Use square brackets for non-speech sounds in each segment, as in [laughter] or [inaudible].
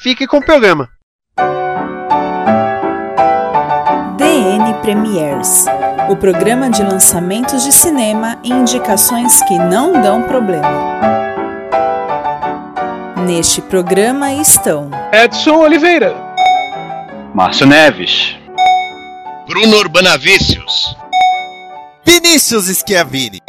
fique com o programa. DN Premiers o programa de lançamentos de cinema e indicações que não dão problema. Neste programa estão Edson Oliveira, Márcio Neves, Bruno Urbanavícios, Vinícius Schiavini.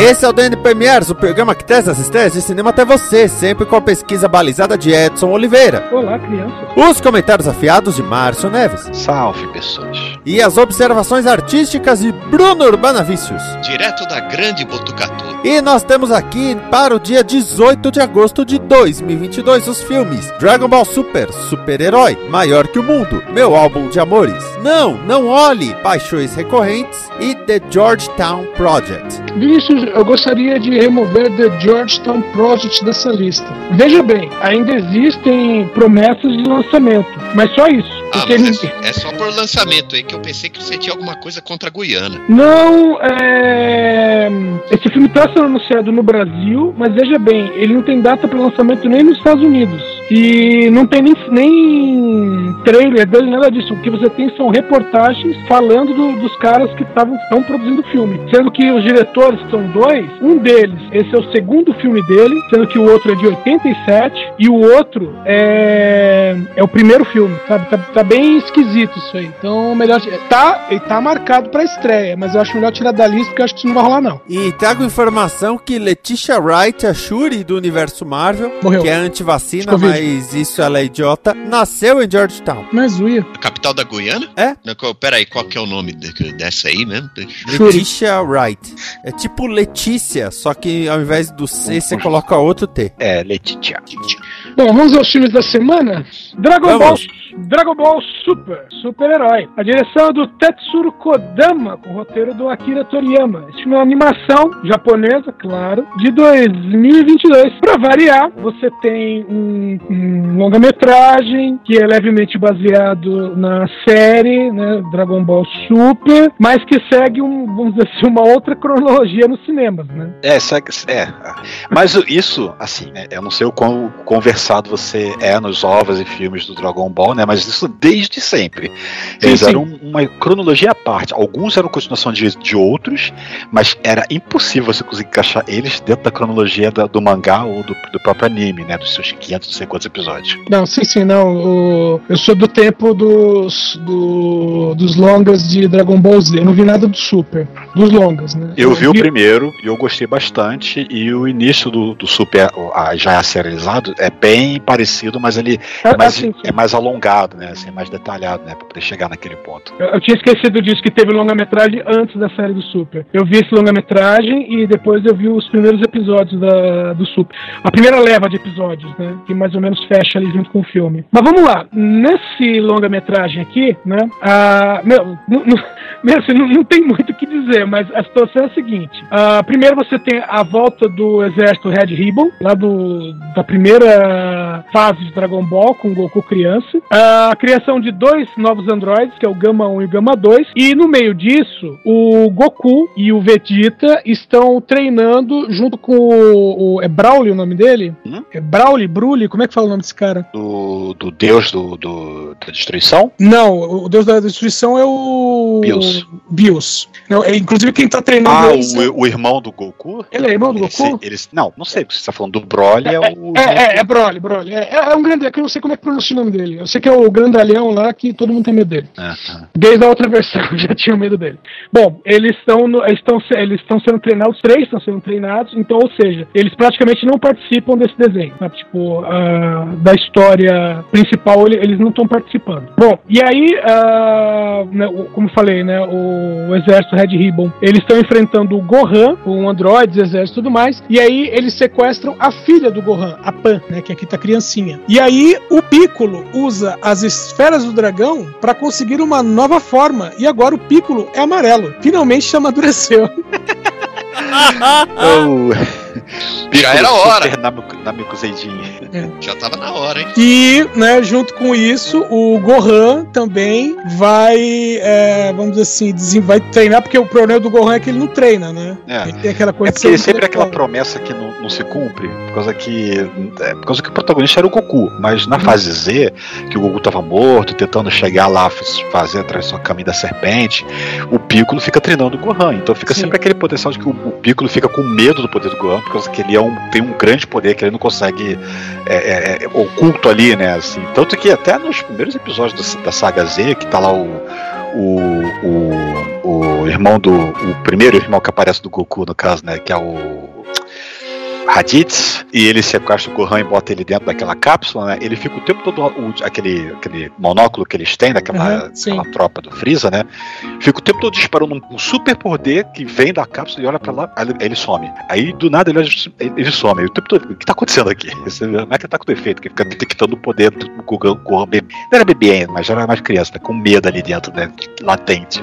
Esse é o DN Premiers, o programa que traz as estreias de cinema até você, sempre com a pesquisa balizada de Edson Oliveira. Olá, criança. Os comentários afiados de Márcio Neves. Salve, pessoas. E as observações artísticas de Bruno Urbanavícios. Direto da Grande Botucatu. E nós temos aqui para o dia 18 de agosto de 2022 os filmes Dragon Ball Super, Super-Herói, Maior que o Mundo, Meu Álbum de Amores, Não, Não Olhe, Paixões Recorrentes e The Georgetown Project. Vinícius, eu gostaria de remover The Georgetown Project dessa lista. Veja bem, ainda existem promessas de lançamento, mas só isso. Ah, mas é, é, só por lançamento aí que eu pensei que você tinha alguma coisa contra a Guiana. Não, é. Esse filme está sendo anunciado no Brasil, mas veja bem, ele não tem data para lançamento nem nos Estados Unidos. E não tem nem, nem trailer dele, nada disso. O que você tem são reportagens falando do, dos caras que estavam produzindo o filme. Sendo que os diretores são dois, um deles, esse é o segundo filme dele, sendo que o outro é de 87, e o outro é, é o primeiro filme, sabe? Tá, tá bem esquisito isso aí. Então, melhor. Tá, ele tá marcado pra estreia, mas eu acho melhor tirar da lista porque eu acho que isso não vai rolar, não. E trago informação que Letitia Wright, a Shuri do universo Marvel, Morreu. que é anti-vacina, mas isso ela é idiota, nasceu em Georgetown. Uia. Capital da Guiana? É? Pera aí, qual que é o nome de, dessa aí mesmo? Letitia Wright. É tipo Letícia, só que ao invés do C você coloca outro T. É, Letitia. Bom, vamos aos filmes da semana? Dragon vamos. Ball Dragon Ball Super, super-herói. A direção é do Tetsuro Kodama, com o roteiro do Akira Toriyama. Este filme é uma animação japonesa, claro, de 2022. Para variar, você tem um, um longa-metragem que é levemente baseado na série, né, Dragon Ball Super, mas que segue um, vamos dizer assim, uma outra cronologia nos cinemas, né? É, segue, é. Mas isso, assim, né, eu não sei o quão conversado você é nos ovos e filmes do Dragon Ball, né? Mas isso desde sempre. Eles sim, eram uma cronologia à parte. Alguns eram continuação de, de outros, mas era impossível você conseguir encaixar eles dentro da cronologia da, do mangá ou do, do, próprio anime, né? Dos seus 500, não sei quantos episódios. Não, sim, sim, não. O, eu sou do tempo dos, do, dos longas de Dragon Ball Z. Eu não vi nada do Super. Dos longas, né? Eu, eu vi, vi, o primeiro e eu gostei bastante. E o início do, do Super, já é serializado, é bem parecido, mas ele é, é mais, assim, é mais alongado, né? Assim, mais detalhado, né? Pra poder chegar naquele ponto. Eu, eu tinha esquecido disso, que teve longa-metragem antes da série do Super. Eu vi esse longa-metragem e depois eu vi os primeiros episódios da, do Super. A primeira leva de episódios, né? Que mais ou menos fecha ali junto com o filme. Mas vamos lá. Nesse longa-metragem aqui, né? A, meu, não, [laughs] assim, não, não, tem muito o que dizer, mas a situação é a seguinte. A, primeiro você tem a volta do exército Red Ribbon, lá do, da primeira fase de Dragon Ball, com Goku criança. A criação de dois novos androides, que é o Gama 1 e o Gama 2. E no meio disso, o Goku e o Vegeta estão treinando junto com o. o é Brawly o nome dele? Hum? É Broly? Como é que fala o nome desse cara? Do, do deus do, do, da destruição? Não, o deus da destruição é o. Bios. Bios. Não, é, inclusive quem tá treinando. Ah, o, o, irmão do Goku? Ele é irmão do Goku? Eles, eles, não, não sei, você tá falando do Broly, é, é o. É, é, é Broly, Broly. É, é, um grande. É que eu não sei como é que pronuncia o nome dele. Eu sei que é o grandalhão lá que todo mundo tem medo dele. Ah, ah. Desde a outra versão [laughs] já tinha medo dele. Bom, eles estão estão eles estão sendo treinados, os três estão sendo treinados, então, ou seja, eles praticamente não participam desse desenho, sabe? Tipo, ah, da história principal ele- eles não estão participando. Bom, e aí, ah, né, como falei, né, o, exército Red Ribbon, eles estão enfrentando o Gohan, com androides, exército e tudo mais, e aí eles sequestram a filha do Gohan, a Pan, né, que aqui tá criancinha. E aí o Piccolo usa as esferas do dragão para conseguir uma nova forma, e agora o Piccolo é amarelo. Finalmente amadureceu. [laughs] Oh. Já era hora. Namekuseidin. Já tava na hora, hein? E, né, junto com isso, o Gohan também vai, é, vamos dizer assim, vai treinar, porque o problema do Gohan é que ele não treina, né? É. Ele tem aquela coisa É porque ele sempre é aquela promessa que não, não se cumpre, por causa que. É, por causa que o protagonista era o Goku. Mas Uhum. na fase Z, que o Goku tava morto, tentando chegar lá, fazer através do caminho da serpente, o Piccolo fica treinando o Gohan. Então fica Sim. sempre aquele potencial de que o, o Piccolo fica com medo do poder do Gohan, por causa que ele é um, tem um grande poder que ele não consegue. É, é, é, oculto ali, né? Assim. Tanto que até nos primeiros episódios da, da saga Z, que tá lá o. O, o, o irmão do. O primeiro irmão que aparece do Goku, no caso, né? Que é o. Raditz, e ele sequestra o Gohan e bota ele dentro daquela cápsula, né? Ele fica o tempo todo, o- aquele, aquele monóculo que eles têm, daquela aquela tropa do Freeza, né? Fica o tempo todo disparando um, um super poder que vem da cápsula e olha pra lá, aí ele, some. Aí do nada ele, ele, some. O tempo todo, o que tá acontecendo aqui? [laughs] Vê, Como é que tá com defeito? Que fica detectando o poder do Gohan, Gohan bebê. Não era bebê ainda, mas já era mais criança, né? com medo ali dentro, né? Latente.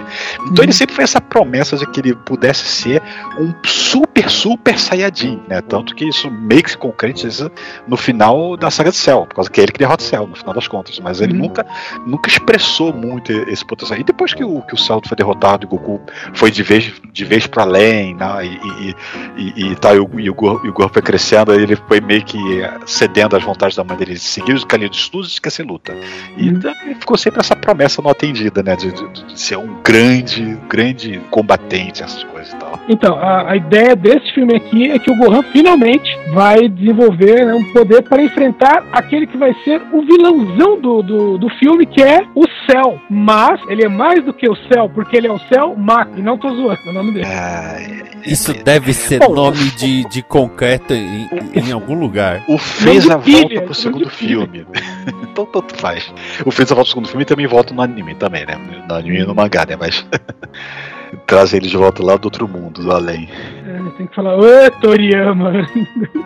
Então ele sempre foi essa promessa de que ele pudesse ser um super, super Saiyajin, né? Tanto que isso meio que se concretiza no final da saga de Cell, por causa que é ele que derrota o Cell, no final das contas. Mas ele Uhum. nunca, nunca expressou muito esse potencial. E depois que o, que o Cell foi derrotado e o Goku foi de vez, de vez pra além, né? E, e, e, e, tá, e, o, e, o Gohan, e o Gohan foi crescendo, ele foi meio que cedendo às vontades da mãe dele, de seguir os caminhos de estudos e esquecer luta. E também ficou sempre essa promessa não atendida, né? De, de- de ser um grande, grande combatente, essas coisas e tal. Então, a, a ideia desse filme aqui é que o Gohan finalmente vai desenvolver né, um poder para enfrentar aquele que vai ser o vilãozão do, do, do filme, que é o Cell. Mas ele é mais do que o Cell, porque ele é o Cell Mac, e não tô zoando é o nome dele. É, Isso deve ser Bom, nome de, de concreto em, em algum lugar. o de pilha, volta pro não segundo filme. [laughs] então tanto faz. O Freeza volta pro segundo filme e também volta no anime também, né? No anime e no mangá, né? Mas [laughs] traz ele de volta lá do outro mundo, do além. É, tem que falar, ô Toriyama.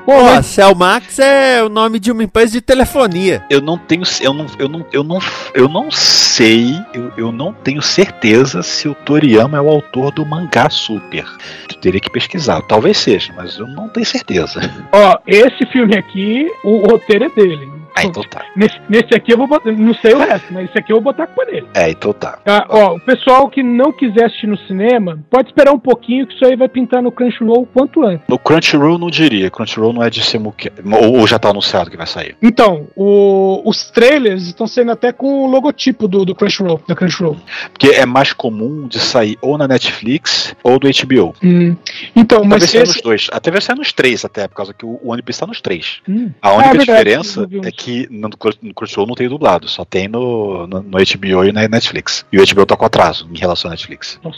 Pô, [laughs] Pô, mas Cell Max é o nome de uma empresa de telefonia. Eu não tenho, eu não, eu não, eu não, eu não sei, eu, eu não tenho certeza se o Toriyama é o autor do mangá Super. Eu teria que pesquisar, talvez seja, mas eu não tenho certeza. ó, esse filme aqui, o roteiro é dele. Ah, então tá. Nesse, nesse aqui eu vou botar, não sei o resto, mas esse aqui eu vou botar a culpa dele. É, então tá. Ah, ó, o pessoal que não quiser assistir no cinema, pode esperar um pouquinho que isso aí vai pintar no Crunchyroll o quanto antes. No Crunchyroll não diria, Crunchyroll não é de Semuke, ou, ou já tá anunciado que vai sair. Então, o- os trailers estão saindo até com o logotipo do, do Crunchyroll, da Crunchyroll. Porque é mais comum de sair ou na Netflix ou do HBO. Então, mas Talvez esse... nos dois. Até vai sair nos três, até, por causa que o o One Piece tá nos três. Hum. A única Ah, é diferença eu vi uns. é que no, Crun- no Crunchyroll não tem dublado, só tem no, no, no HBO e na Netflix. E o HBO tá com atraso em relação à Netflix. Nossa,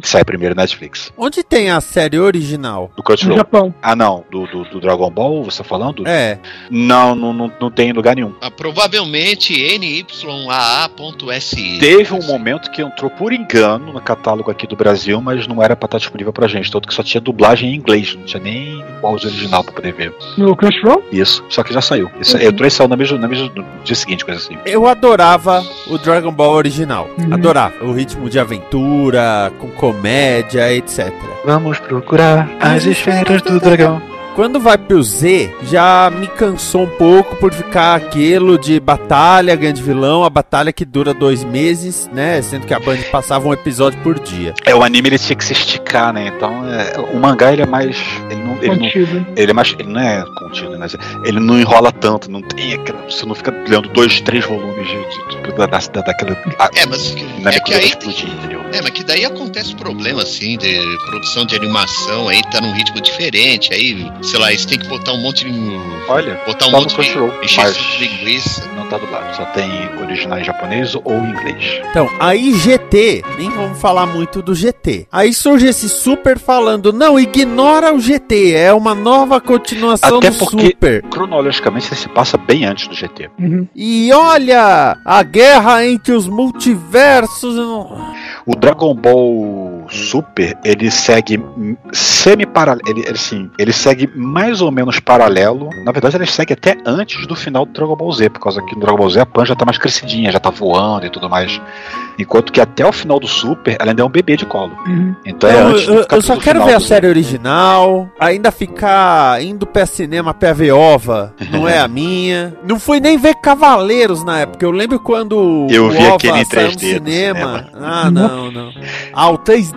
Que sai primeiro na Netflix. Onde tem a série original? Do no Crunchyroll. Japão. Ah, não. Do, do, do Dragon Ball, você tá falando? É. Não, não, não, não tem em lugar nenhum. Ah, provavelmente NYAA.SI. Teve um momento que entrou por engano no catálogo aqui do Brasil, mas não era pra estar disponível pra gente. Tanto que só tinha dublagem em inglês, não tinha nem o áudio original pra poder ver. No Crunchyroll? Isso, só que já saiu. Isso, Uhum. Entrou e saiu na mesma, na mesma, no dia seguinte, coisa assim. Eu adorava o Dragon Ball original. Uhum. Adorava. O ritmo de aventura, com comédia, etc. Vamos procurar as esferas do dragão. Quando vai pro Z, já me cansou um pouco por ficar aquilo de batalha, grande vilão, a batalha que dura dois meses, né? Sendo que a Band passava um episódio por dia. É, o anime ele tinha que se esticar, né? Então, é, o mangá ele é mais. Ele não, ele não, Contido. ele é mais. Ele não é contido, mas ele não enrola tanto, não tem aquela. Você não fica lendo dois, três volumes de, de, de- da, da, daquela. A, É, mas na é que aí explodir, entendeu? É, mas que daí acontece problema, assim, de produção de animação, aí tá num ritmo diferente, aí sei lá, eles têm que botar um monte de. Olha, botar um tá no monte Crunchyroll, de. encher mas- de linguiça. Não tá dublado, só tem original em japonês ou em inglês. Então, aí GT, nem vamos falar muito do GT. Aí surge esse Super falando, não, ignora o GT, é uma nova continuação Até do porque- Super. Cronologicamente, ele se passa bem antes do GT. Uhum. E olha, a guerra entre os multiversos... O Dragon Ball Super, ele segue semi-paralelo. Ele, ele, assim, ele segue mais ou menos paralelo. Na verdade, ele segue até antes do final do Dragon Ball Z, por causa que no Dragon Ball Z a Pan já tá mais crescidinha, já tá voando e tudo mais. Enquanto que até o final do Super, ela ainda é um bebê de colo. Uhum. Então é Não, antes do eu, eu só quero final ver a série original, ainda ficar indo pra cinema pra ver ova, não é a [laughs] minha. Não fui nem ver Cavaleiros na época, eu lembro quando Eu o vi ova aquele em saiu no 3D no cinema. cinema. Ah, não, não. Ah, o 3D?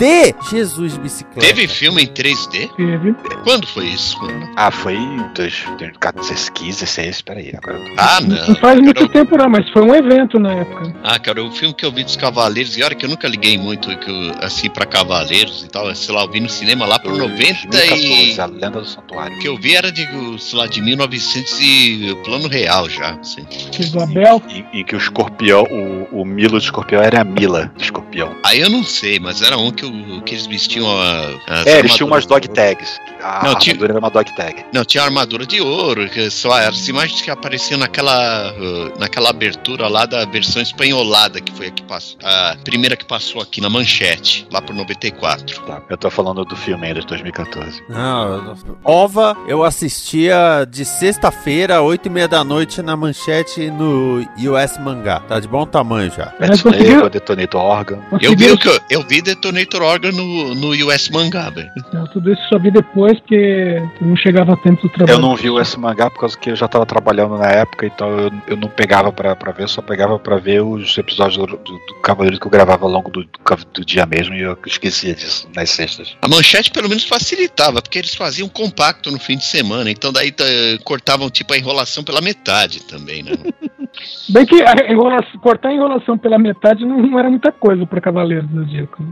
Jesus de bicicleta. Teve filme em 3D? Teve. Quando foi isso, mano? Ah, foi em 2015, 16, peraí. Agora eu Ah, Não não. faz muito tempo não, mas foi um evento na época. Ah, cara, o filme que eu vi dos Cavaleiros, e olha que eu nunca liguei muito que eu, assim pra Cavaleiros e tal, sei lá, eu vi no cinema lá por 90 e. 2014, a Lenda do Santuário. O que eu vi era de, sei lá, de 1900 e plano real já. Assim. Fiz do Abel. Em, em que o escorpião, o, o Milo de escorpião era a Mila de escorpião. Aí eu não sei, mas era um que, o- que eles vestiam a. É, eles tinham umas dog tags. A Não, tinha- armadura era uma dog tag. Não, tinha armadura de ouro, que só as imagens que apareciam naquela, uh, naquela abertura lá da versão espanholada, que foi a que passou. A primeira que passou aqui na manchete, lá por 94. Tá, eu tô falando do filme ainda de 2014. Não, eu- Ova eu assistia de sexta-feira, oito e meia da noite, na manchete no US Mangá. Tá de bom tamanho já. Mas Pet conseguiu-. Eu vi, conseguiram- o que eu, eu vi Detonator Organ no, no US Mangá, velho. Tudo isso só vi depois, porque não chegava tempo do trabalho. Eu não vi o esse mangá por causa que eu já tava trabalhando na época, então eu, eu não pegava pra, pra ver, só pegava pra ver os episódios do, do, do Cavaleiro que eu gravava ao longo do, do, dia mesmo e eu esquecia disso nas sextas. A manchete pelo menos facilitava, porque eles faziam compacto no fim de semana, então daí tá, cortavam tipo a enrolação pela metade também, né? [laughs] Bem que a enrolação- cortar a enrolação pela metade não, não era muita coisa para Cavaleiros do Zodíaco.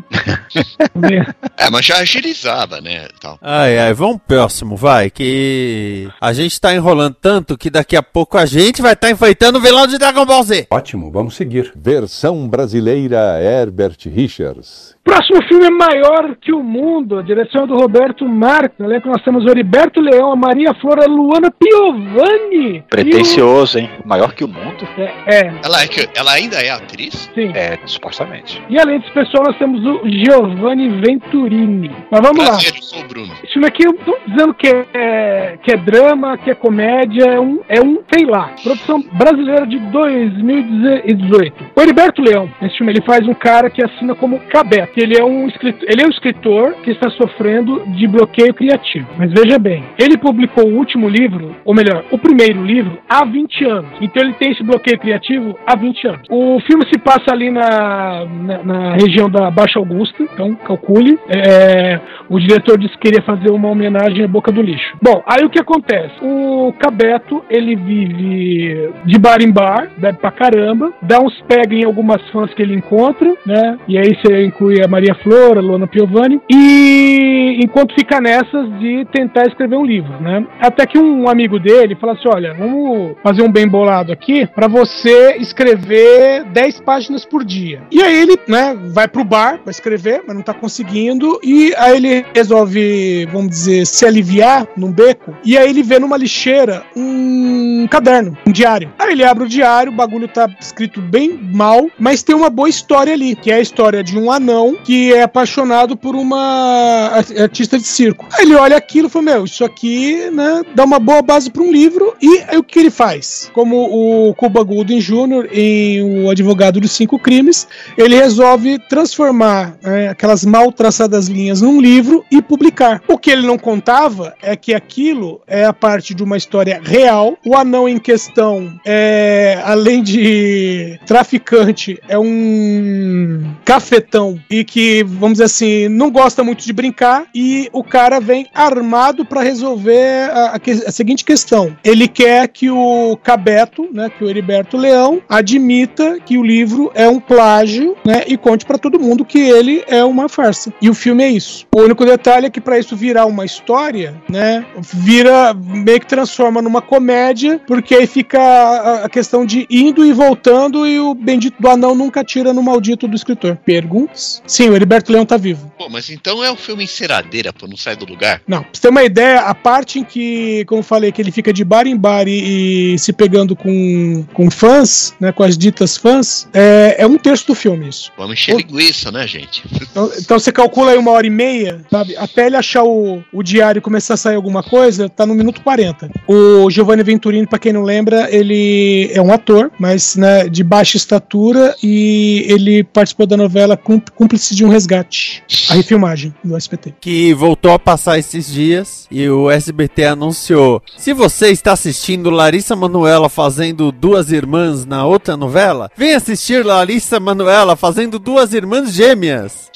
né? [laughs] é, mas já agilizava, né? Tal. Ai, ai, vamos próximo, vai, que a gente tá enrolando tanto que daqui a pouco a gente vai estar tá enfeitando o vilão de Dragon Ball Z. Ótimo, vamos seguir. Versão brasileira Herbert Richards. Próximo filme é maior que o mundo. A direção é do Roberto Marques. No elenco nós temos o Heriberto Leão, a Maria Flora, a Luana Piovani. Pretencioso, hein? Maior que o mundo? O- É, é, Ela, é que- ela ainda é atriz? sim. É, supostamente. E além desse pessoal, nós temos o Giovanni Venturini. Mas vamos lá. Prazer, eu sou o Bruno. Esse filme aqui, eu tô dizendo que é, que é drama, que é comédia, é um, é um, sei lá, produção brasileira de 2018. O Heriberto Leão, nesse filme, ele faz um cara que assina como Cabeto. Que Ele é um escritor, ele é um escritor que está sofrendo de bloqueio criativo. Mas veja bem, ele publicou o último livro, ou melhor, o primeiro livro, há 20 anos. Então ele tem esse bloqueio criativo há 20 anos. O filme se passa ali na, na, na região da Baixa Augusta, então calcule. É, o diretor disse que queria fazer uma homenagem à Boca do Lixo. Bom, aí o que acontece? O Cabeto, ele vive de bar em bar, bebe pra caramba, dá uns pega em algumas fãs que ele encontra, né? E aí você inclui a Maria Flora, Luana Piovani, e enquanto fica nessas de tentar escrever um livro, né? Até que um amigo dele fala assim: olha, vamos fazer um bem bolado aqui pra você escrever 10 páginas por dia. E aí ele, né, vai pro bar pra escrever, mas não tá conseguindo, e aí ele resolve, vamos dizer, se aliviar num beco, e aí ele vê numa lixeira um caderno, um diário. Aí ele abre o diário, o bagulho tá escrito bem mal, mas tem uma boa história ali, que é a história de um anão que é apaixonado por uma ar- artista de circo. Aí ele olha aquilo e fala: Meu, isso aqui, né, dá uma boa base para um livro. E aí o que ele faz? Como o Cuba Gooding Jr. em O Advogado dos Cinco Crimes, ele resolve transformar né, aquelas mal traçadas linhas num livro e publicar. O que ele não contava é que aquilo é a parte de uma história real. O anão em questão, é, além de traficante, é um cafetão e e que, vamos dizer assim, não gosta muito de brincar e o cara vem armado para resolver a, a, a, seguinte questão. Ele quer que o Cabeto, né, que o Heriberto Leão, admita que o livro é um plágio, né, e conte para todo mundo que ele é uma farsa. E o filme é isso. O único detalhe é que para isso virar uma história, né, vira meio que transforma numa comédia, porque aí fica a, a questão de indo e voltando e o bendito do anão nunca tira no maldito do escritor. Perguntas? Sim, o Heriberto Leão tá vivo. Pô, mas então é um filme enceradeira, pô, não sai do lugar? Não, pra você ter uma ideia, a parte em que, como eu falei, que ele fica de bar em bar e, e se pegando com, com fãs, né, com as ditas fãs, é, é um terço do filme isso. Vamos encher o... linguiça, né, gente? Então, então, você calcula aí uma hora e meia, sabe? Até ele achar o, o diário e começar a sair alguma coisa, tá no minuto 40. O Giovanni Venturini, pra quem não lembra, ele é um ator, mas né, de baixa estatura e ele participou da novela Cúmplice de um Resgate, a refilmagem do SBT. Que voltou a passar esses dias e o SBT anunciou: se você está assistindo Larissa Manuela fazendo duas irmãs na outra novela, vem assistir Larissa Manuela fazendo duas irmãs gêmeas.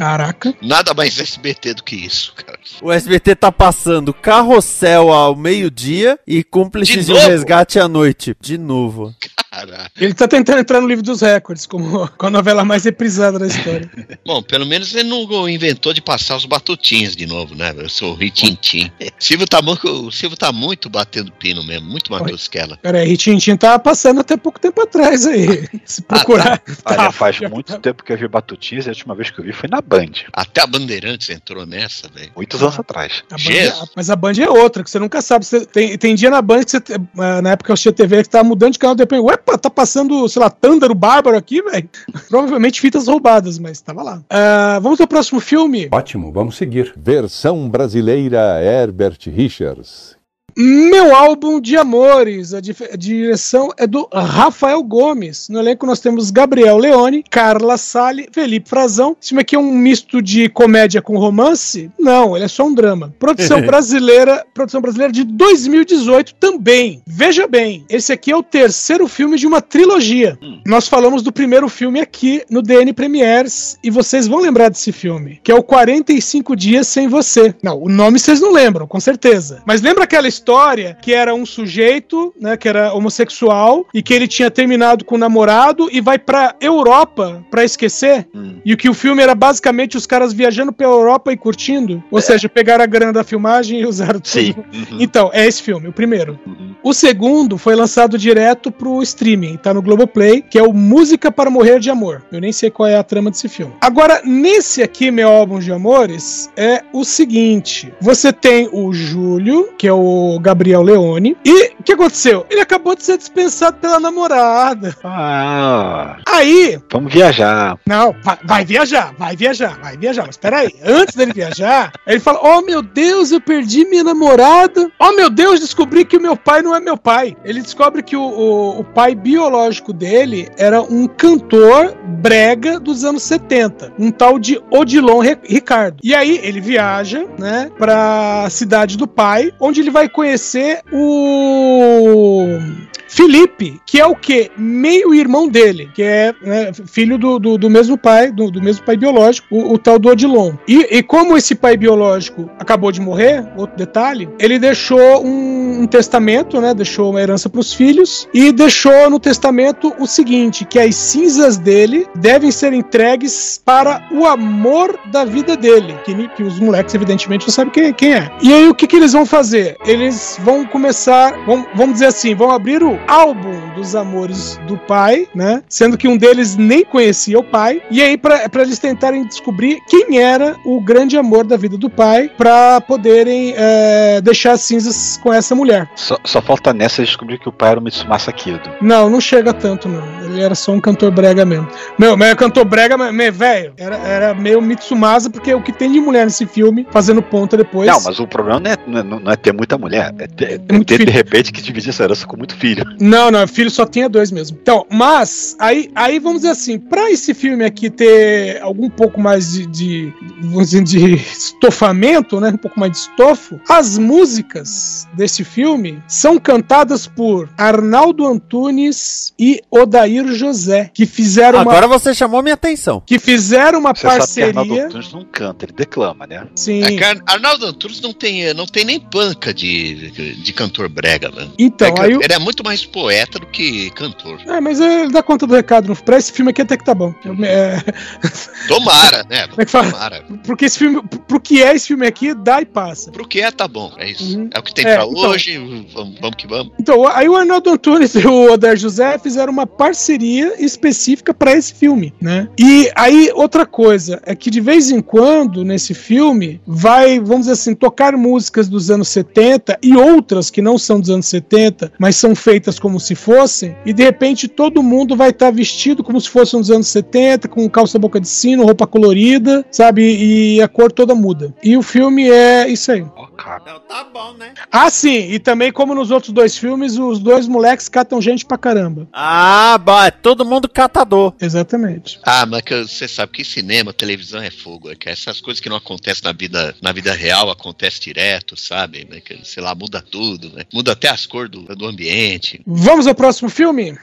Caraca. Nada mais SBT do que isso, cara. O SBT tá passando Carrossel ao meio-dia e Cúmplices de, de um Resgate à noite. De novo. Caraca. Ele tá tentando entrar no livro dos recordes, como [laughs] com a novela mais reprisada da história. [laughs] Bom, pelo menos ele não inventou de passar os batutinhos de novo, né? Eu sou o Ritintim. [laughs] Silvio tá, o Silvio tá muito batendo pino mesmo, muito mais que ela. Peraí, Ritintim tá passando até pouco tempo atrás aí. Se procurar. Ah, tá. Olha, tá, faz muito tá. tempo que eu vi batutinhas e a última vez que eu vi foi na Band. Até a Bandeirantes entrou nessa, velho. Muitos anos atrás. A Band, é- mas a Band é outra, que você nunca sabe. Você, tem, tem dia na Band que você, eh, na época eu tinha TV que tava mudando de canal, depois, ué, tá passando, sei lá, Tândaro Bárbaro aqui, velho. [laughs] Provavelmente fitas roubadas, mas tava lá. Uh, vamos ao próximo filme? Ótimo, vamos seguir. Versão brasileira Herbert Richards. Meu álbum de amores, a, di a, direção é do Rafael Gomes. No elenco nós temos Gabriel Leone, Carla Sale, Felipe Frazão. Esse filme aqui é um misto de comédia com romance? Não, ele é só um drama. Produção [laughs] brasileira, produção brasileira de 2018 também. Veja bem, esse aqui é o terceiro filme de uma trilogia. Hum. Nós falamos do primeiro filme aqui no DN Premiers e vocês vão lembrar desse filme, que é o 45 Dias Sem Você. Não, o nome vocês não lembram, com certeza. Mas lembra aquela história história que era um sujeito, né, que era homossexual e que ele tinha terminado com o namorado e vai pra Europa pra esquecer. Hum. E o que o filme era basicamente os caras viajando pela Europa e curtindo. Ou é. seja, pegaram a grana da filmagem e usaram tudo. Sim. Uhum. Então, é esse filme, o primeiro. Uhum. O segundo foi lançado direto pro streaming, tá no Globoplay, que é o Música para Morrer de Amor. Eu nem sei qual é a trama desse filme. Agora, nesse aqui, meu álbum de amores, é o seguinte: você tem o Júlio, que é o Gabriel Leone. E o que aconteceu? Ele acabou de ser dispensado pela namorada. Ah. Aí. Vamos viajar. Não, vai, vai viajar, vai viajar, vai viajar. Mas peraí, antes dele viajar, ele fala: Oh meu Deus, eu perdi minha namorada. Oh meu Deus, descobri que o meu pai não é meu pai. Ele descobre que o, o, o pai biológico dele era um cantor brega dos anos 70, um tal de Odilon Ricardo. E aí ele viaja, né, pra cidade do pai, onde ele vai conhecer o Felipe, que é o que? Meio irmão dele, que é né, filho do, do, do, mesmo pai, do, do, mesmo pai biológico, o, o tal do Odilon. E, e, como esse pai biológico acabou de morrer, outro detalhe, ele deixou um, um testamento, né? Deixou uma herança para os filhos e deixou no testamento o seguinte: que as cinzas dele devem ser entregues para o amor da vida dele. Que, que os moleques, evidentemente, não sabem quem, quem é. E aí o que, que eles vão fazer? Eles vão começar, vão, vamos dizer assim, vão abrir o álbum dos amores do pai, né? Sendo que um deles nem conhecia o pai. E aí, para eles tentarem descobrir quem era o grande amor da vida do pai, para poderem é, deixar as cinzas com essa mulher. Só, só falta nessa descobrir que o pai era o Mitsumasa Kido. Não, não chega tanto, não. Ele era só um cantor brega mesmo. Meu, mas cantor brega, mas, velho, era, era meio Mitsumasa, porque o que tem de mulher nesse filme, fazendo ponta depois. Não, mas o problema não é, não é, não é ter muita mulher, é ter, é ter de repente que dividir essa herança com muito filho. [laughs] Não, não, filho só tinha dois mesmo. Então, mas, aí, aí vamos dizer assim, pra esse filme aqui ter algum pouco mais de, de, vamos dizer, de estofamento, né? Um pouco mais de estofo, as músicas desse filme são cantadas por Arnaldo Antunes e Odair José, que fizeram Agora uma. você chamou minha atenção. Que fizeram uma Você sabe que Arnaldo parceria. Antunes não canta, ele declama, né? Sim. É Arnaldo Antunes não tem, não tem nem banca de, de cantor brega, mano. Então, É aí o- Ele é muito mais poeta do que cantor. É, mas ele dá conta do recado. Pra esse filme aqui até que tá bom. É, Tomara, né? [laughs] Como é que fala? Tomara. porque esse filme, pro que é esse filme aqui, dá e passa. Pro que é, tá bom. É isso. Uhum. É o que tem É, pra então. hoje. Vamos, vamos que vamos. Então, aí o Arnaldo Antunes [laughs] e o Oder José fizeram uma parceria específica pra esse filme, né? E aí, outra coisa, é que de vez em quando, nesse filme, vai, vamos dizer assim, tocar músicas dos anos 70 e outras que não são dos anos 70, mas são feitas como se fossem, e de repente todo mundo vai estar vestido como se fosse nos anos 70, com calça boca de sino, roupa colorida, sabe? E a cor toda muda. E o filme é isso aí. Cara. Tá bom, né? Ah, sim, e também como nos outros dois filmes, os dois moleques catam gente pra caramba. Ah, bom, é todo mundo catador. Exatamente. Ah, mas que você sabe que cinema, televisão é fogo. É que essas coisas que não acontecem na vida, na vida real acontecem direto, sabe? É que, sei lá, muda tudo, né? Muda até as cores do, do ambiente. Vamos ao próximo filme?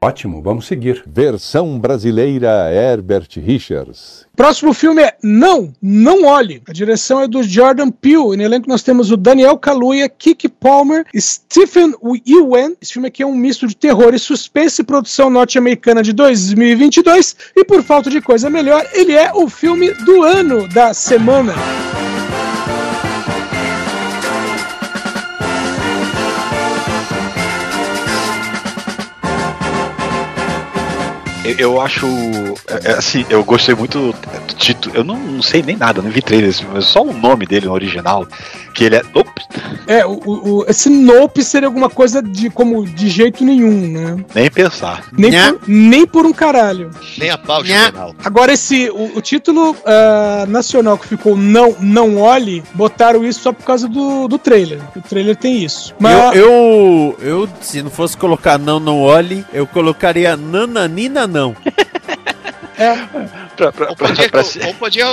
Ótimo, vamos seguir. Versão brasileira Herbert Richards. Próximo filme é Não, Não Olhe. A direção é do Jordan Peele. E no elenco nós temos o Daniel Kaluuya, Kiki Palmer, Stephen Ewan. Esse filme aqui é um misto de terror e suspense, produção norte-americana de 2022. E por falta de coisa melhor, ele é o filme do ano da semana. Eu, eu acho. é, é, assim, eu gostei muito do título. Eu não, não sei nem nada, não vi trailer desse filme, mas só o nome dele no original. Que ele é. Ops, É, o, o- esse Nope seria alguma coisa de como de jeito nenhum, né? nem pensar. Nem, por, nem por um caralho. Nem a pau. Agora, esse, o, o título ah, nacional que ficou Não Não Olhe, botaram isso só por causa do, do trailer. O trailer tem isso. Mas, Eu, eu, eu, se não fosse colocar não, não olhe, eu colocaria nananina não. [laughs] Pra, pra, Ou podia, pra ou, ou podia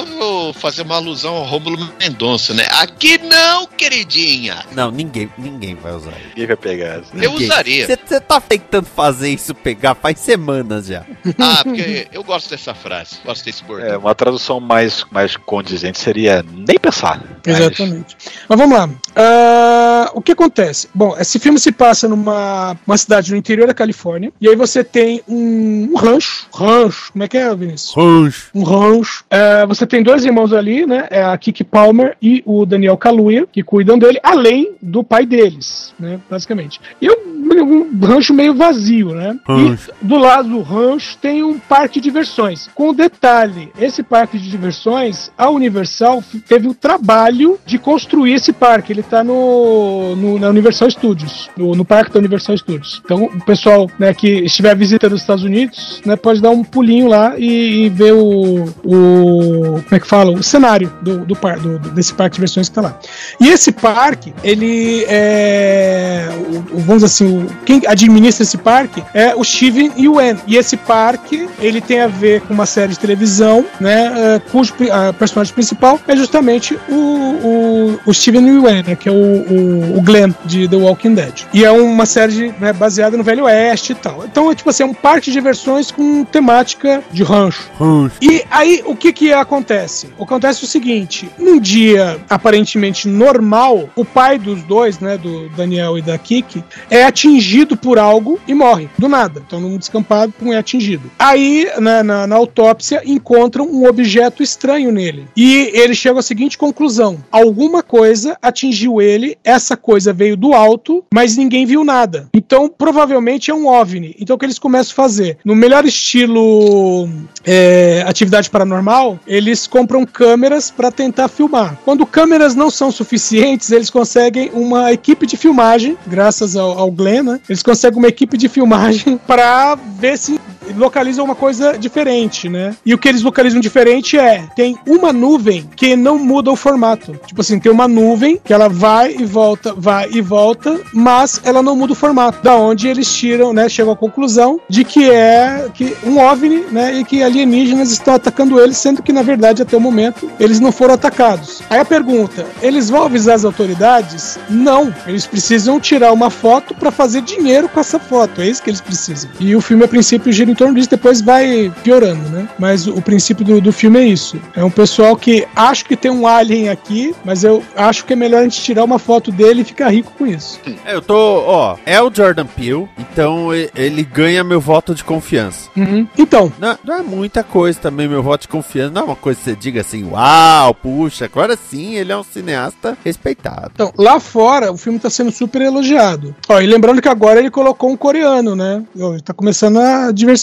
fazer uma alusão ao Rômulo Mendonça, né? Aqui não, queridinha. Não, ninguém, ninguém vai usar isso. Ninguém vai pegar essa. Eu usaria. Você tá tentando fazer isso pegar faz semanas já. Ah, porque eu gosto dessa frase, gosto desse bordão. É, uma tradução mais, mais condizente seria nem pensar. Mas- Exatamente. Mas vamos lá. Ah, o que acontece? Bom, esse filme se passa numa uma cidade no interior da Califórnia. E aí você tem um, um rancho. Rancho. Como é que é, Vinícius? Rancho. um rancho. É, você tem dois irmãos ali, né? É a Kiki Palmer e o Daniel Kaluuya, que cuidam dele, além do pai deles, né? Basicamente. E um, um rancho meio vazio, né? Rancho. E do lado do rancho tem um parque de diversões. Com detalhe, esse parque de diversões, a Universal teve o trabalho de construir esse parque. Ele tá no, no- na Universal Studios, no, no parque da Universal Studios. Então, o pessoal né, que estiver visitando os Estados Unidos, né, pode dar um pulinho lá e, e ver o, o- como é que fala, o cenário do, do, do- desse parque de diversões que tá lá. E esse parque, ele é, o- vamos dizer assim, o- quem administra esse parque é o Steven Yeun. E esse parque, ele tem a ver com uma série de televisão, né, eh, cujo a personagem principal é justamente o, o, o Steven Yeun, né, que é o, o, o Glenn de The Walking Dead. E é uma série né, baseada no Velho Oeste e tal. Então, é tipo assim, é um parque de diversões com temática de rancho. Rancho. E aí, o que que acontece? Acontece o seguinte, num dia aparentemente normal, o pai dos dois, né, do Daniel e da Kiki, é atingido por algo e morre, do nada. Então, num descampado, pum, é atingido. Aí, na, na, na autópsia, encontram um objeto estranho nele. E ele chega à seguinte conclusão, alguma coisa atingiu ele, essa coisa veio do alto, mas ninguém viu nada. Então, provavelmente é um OVNI. Então, o que eles começam a fazer? No melhor estilo é, atividade paranormal, eles compram câmeras para tentar filmar. Quando câmeras não são suficientes, eles conseguem uma equipe de filmagem, graças ao, ao Glenn, né? Eles conseguem uma equipe de filmagem [laughs] para ver se localizam uma coisa diferente, né? E o que eles localizam diferente é: tem uma nuvem que não muda o formato. Tipo assim, tem uma nuvem que ela vai e volta, vai e volta, mas ela não muda o formato. Da onde eles tiram, né? Chegam à conclusão de que é que um OVNI, né? E que alienígenas estão atacando eles, sendo que na verdade até o momento eles não foram atacados. Aí a pergunta: eles vão avisar as autoridades? Não. Eles precisam tirar uma foto para fazer dinheiro com essa foto. É isso que eles precisam. E o filme, a princípio, gira em torno disso, depois vai piorando, né? Mas o princípio do, do filme é isso. É um pessoal que acho que tem um alien aqui, mas eu acho que é melhor a gente tirar uma foto dele e ficar rico com isso. É, eu tô, ó, é o Jordan Peele, então ele ganha meu voto de confiança. Uhum. Então, Não, não é muita coisa também, meu voto de confiança. Não é uma coisa que você diga assim, uau, puxa, agora sim ele é um cineasta respeitado. Então, lá fora, o filme tá sendo super elogiado. Ó, e lembrando que agora ele colocou um coreano, né? Ó, Ele tá começando a diversificar.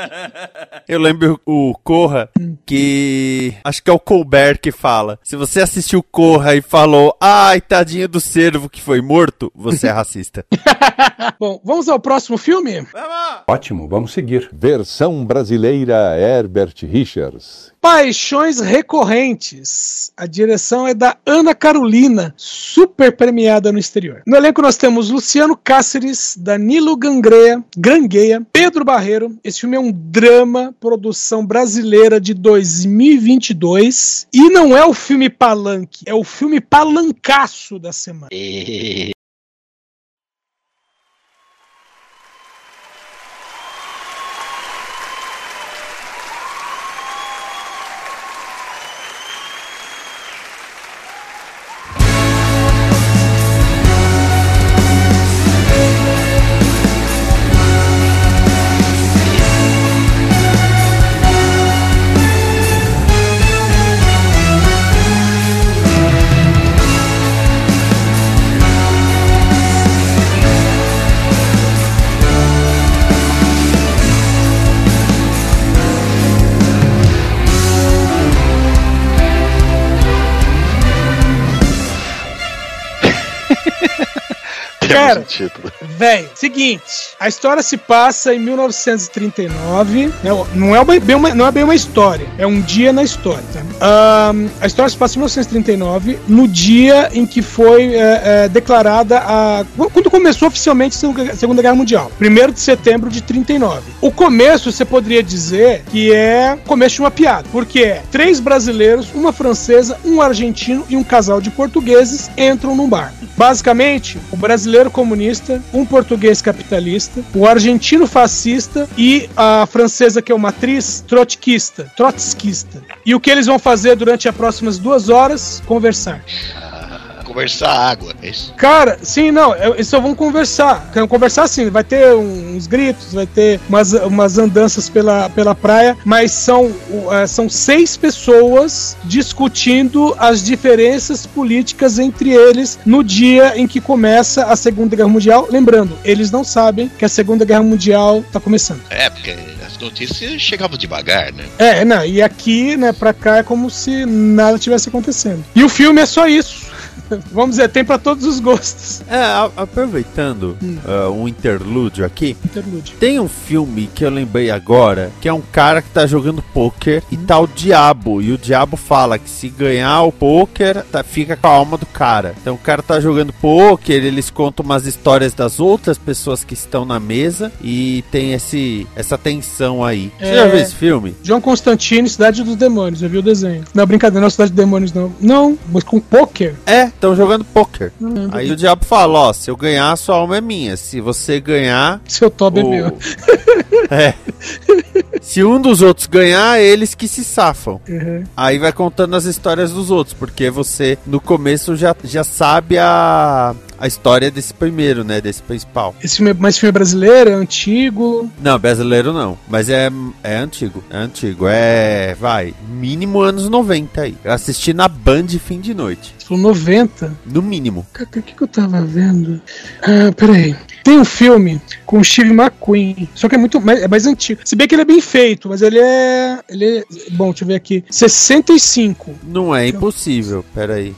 [laughs] Eu lembro o Corra que. Acho que é o Colbert que fala. Se você assistiu Corra e falou, ai, tadinho do cervo que foi morto, você é racista. [laughs] Bom, vamos ao próximo filme? Ótimo, vamos seguir. Versão brasileira Herbert Richards. Paixões Recorrentes. A direção é da Ana Carolina, super premiada no exterior. No elenco nós temos Luciano Cáceres, Danilo Gangreia, Grangueia, Pedro Barreiro. Esse filme é um drama, produção brasileira de 2022. E não é o filme palanque, é o filme palancaço da semana. Cara. um. Véi, seguinte, a história se passa em 1939, né, não, é bem uma, não é bem uma história, é um dia na história. tá? Ahn, a história se passa em 1939, no dia em que foi é, é, declarada a. quando começou oficialmente a Segunda- Guerra Mundial, 1 de setembro de 39. O começo você poderia dizer que é começo de uma piada, porque é três brasileiros, uma francesa, um argentino e um casal de portugueses entram num bar. Basicamente, o brasileiro comunista, um português capitalista, o argentino fascista e a francesa, que é uma atriz, trotskista. trotskista. E o que eles vão fazer durante as próximas duas horas? Conversar. Conversar água, é isso? Cara, sim, não, é- eles só vão conversar. Querem Conversar sim, vai ter uns gritos, vai ter umas, umas andanças pela, pela praia, mas são, eh, são seis pessoas discutindo as diferenças políticas entre eles no dia em que começa a Segunda Guerra Mundial. Lembrando, eles não sabem que a Segunda Guerra Mundial tá começando. É, porque as notícias chegavam devagar, né? É, não, e aqui, né, pra cá é como se nada tivesse acontecendo. E o filme é só isso. [laughs] Vamos dizer, tem pra todos os gostos. É, a- aproveitando ah, um interlúdio aqui, Interlude. tem um filme que eu lembrei agora, que é um cara que tá jogando pôquer e tá o diabo. E o diabo fala que se ganhar o pôquer, tá- fica com a alma do cara. Então o cara tá jogando pôquer, eles contam umas histórias das outras pessoas que estão na mesa e tem esse, essa tensão aí. Você É. já viu esse filme? João Constantino, Cidade dos Demônios. Já viu o desenho? Não, brincadeira, não é Cidade dos Demônios, não. Não, mas com poker. É, estão jogando pôquer. Não lembro. Aí o diabo fala, ó, se eu ganhar, a sua alma é minha. Se você ganhar, Seu Toby é o- meu. [laughs] é. Se um dos outros ganhar, eles que se safam. Uhum. Aí vai contando as histórias dos outros, porque você no começo já, já sabe a, a história desse primeiro, né? Desse principal. Esse filme é, mas esse filme é brasileiro, é antigo. Não, brasileiro não, mas é, é antigo. É antigo, é. Vai, mínimo anos 90 aí. Eu assisti na Band fim de noite. Falou 90. No mínimo. Caraca, o que, que eu tava vendo? Ah, peraí. Tem um filme com o Steve McQueen, só que é muito mais, é mais antigo. Se bem que ele é bem feito, mas ele é. Ele é. Bom, deixa eu ver aqui. 65. Não é impossível, peraí.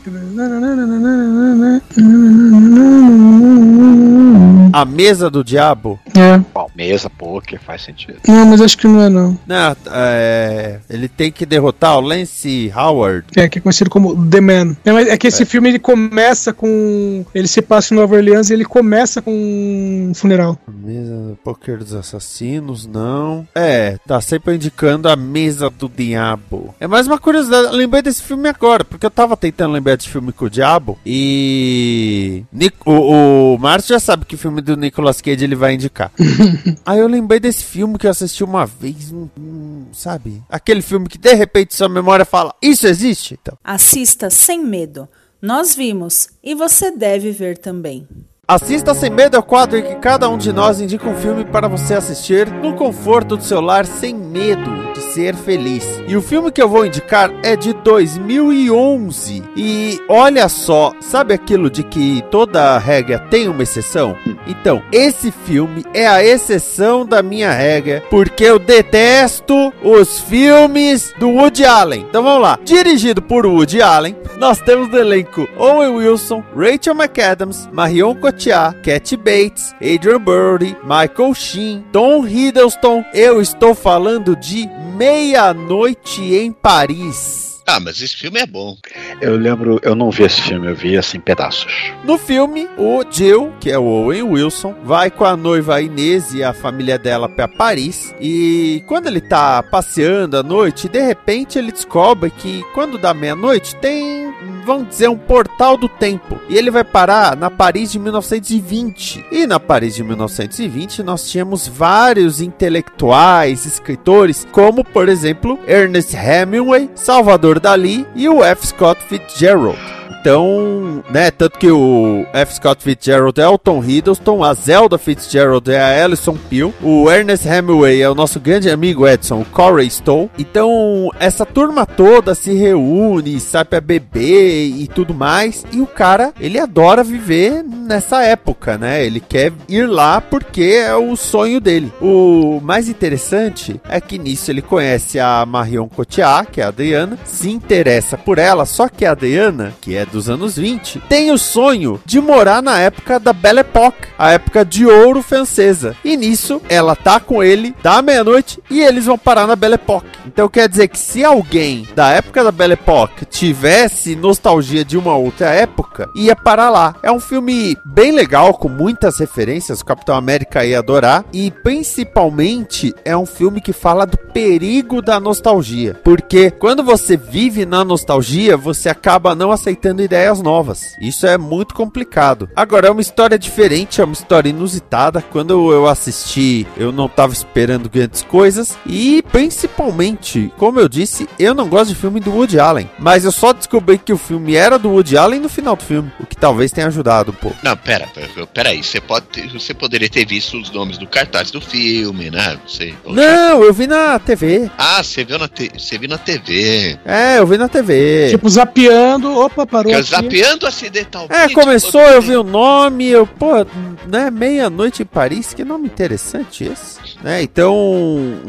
A mesa do diabo? É. Bom, Mesa, poker, faz sentido. Não, mas acho que não é não. Não, é, ele tem que derrotar o Lance Howard. É, que é conhecido como The Man. É, mas é que esse filme ele começa com. Ele se passa em Nova Orleans e ele começa com um funeral. Mesa do Poker dos Assassinos, não. É, tá sempre indicando a Mesa do Diabo. É mais uma curiosidade, eu lembrei desse filme agora, porque eu tava tentando lembrar desse filme com o Diabo e. O, o Márcio já sabe que filme do Nicolas Cage ele vai indicar. [laughs] Aí eu lembrei desse filme que eu assisti uma vez, um- um, sabe? Aquele filme que de repente sua memória fala: Isso existe? Então. Assista sem medo. Nós vimos e você deve ver também. Assista Sem Medo é o quadro em que cada um de nós indica um filme para você assistir no conforto do seu lar sem medo de ser feliz. E o filme que eu vou indicar é de 2011. E olha só, sabe aquilo de que toda regra tem uma exceção? Então, esse filme é a exceção da minha regra, porque eu detesto os filmes do Woody Allen. Então vamos lá. Dirigido por Woody Allen, nós temos no elenco Owen Wilson, Rachel McAdams, Marion Cotillard, Cat Bates, Adrian Brody, Michael Sheen, Tom Hiddleston. Eu estou falando de Meia-Noite em Paris. Ah, mas esse filme é bom. Eu lembro, eu não vi esse filme, eu vi assim pedaços. No filme, o Jill, que é o Owen Wilson, vai com a noiva Inês e a família dela para Paris. E quando ele tá passeando à noite, de repente ele descobre que quando dá meia-noite tem, vamos dizer, um portal do tempo. E ele vai parar na Paris de 1920. E na Paris de 1920 nós tínhamos vários intelectuais, escritores, como por exemplo Ernest Hemingway, Salvador Dali e o F. Scott Fitzgerald. Então, né, tanto que o F. Scott Fitzgerald é o Tom Hiddleston, a Zelda Fitzgerald é a Alison Peel, o Ernest Hemingway é o nosso grande amigo Edson, o Corey Stowe. Então, essa turma toda se reúne, sai pra beber e tudo mais, e o cara, ele adora viver nessa época, né? Ele quer ir lá porque é o sonho dele. O mais interessante é que nisso ele conhece a Marion Cotillard, que é a Adriana, se interessa por ela, só que a Adriana, que é dos anos 20, tem o sonho de morar na época da Belle Époque, a época de ouro francesa. E nisso, ela tá com ele da meia-noite e eles vão parar na Belle Époque. Então quer dizer que se alguém da época da Belle Époque tivesse nostalgia de uma outra época, ia parar lá. É um filme bem legal, com muitas referências, o Capitão América ia adorar, e principalmente é um filme que fala do perigo da nostalgia. Porque quando você vive na nostalgia, você acaba não aceitando ideias novas. Isso é muito complicado. Agora, é uma história diferente, é uma história inusitada. Quando eu assisti, eu não estava esperando grandes coisas. E principalmente, como eu disse, eu não gosto de filme do Woody Allen. Mas eu só descobri que o filme era do Woody Allen no final do filme. O que talvez tenha ajudado um pouco. Não, pera, pera, pera aí. Você, pode ter- você poderia ter visto os nomes do cartaz do filme, né? Você, Não, eu vi na TV. Ah, você viu na, te, você viu na TV. É, eu vi na TV. Tipo, zapeando, opa, parou. Aqui. zapeando acidentalmente. É, começou, eu vi o nome, eu, pô, né, meia-noite em Paris, que nome interessante esse, né? Então,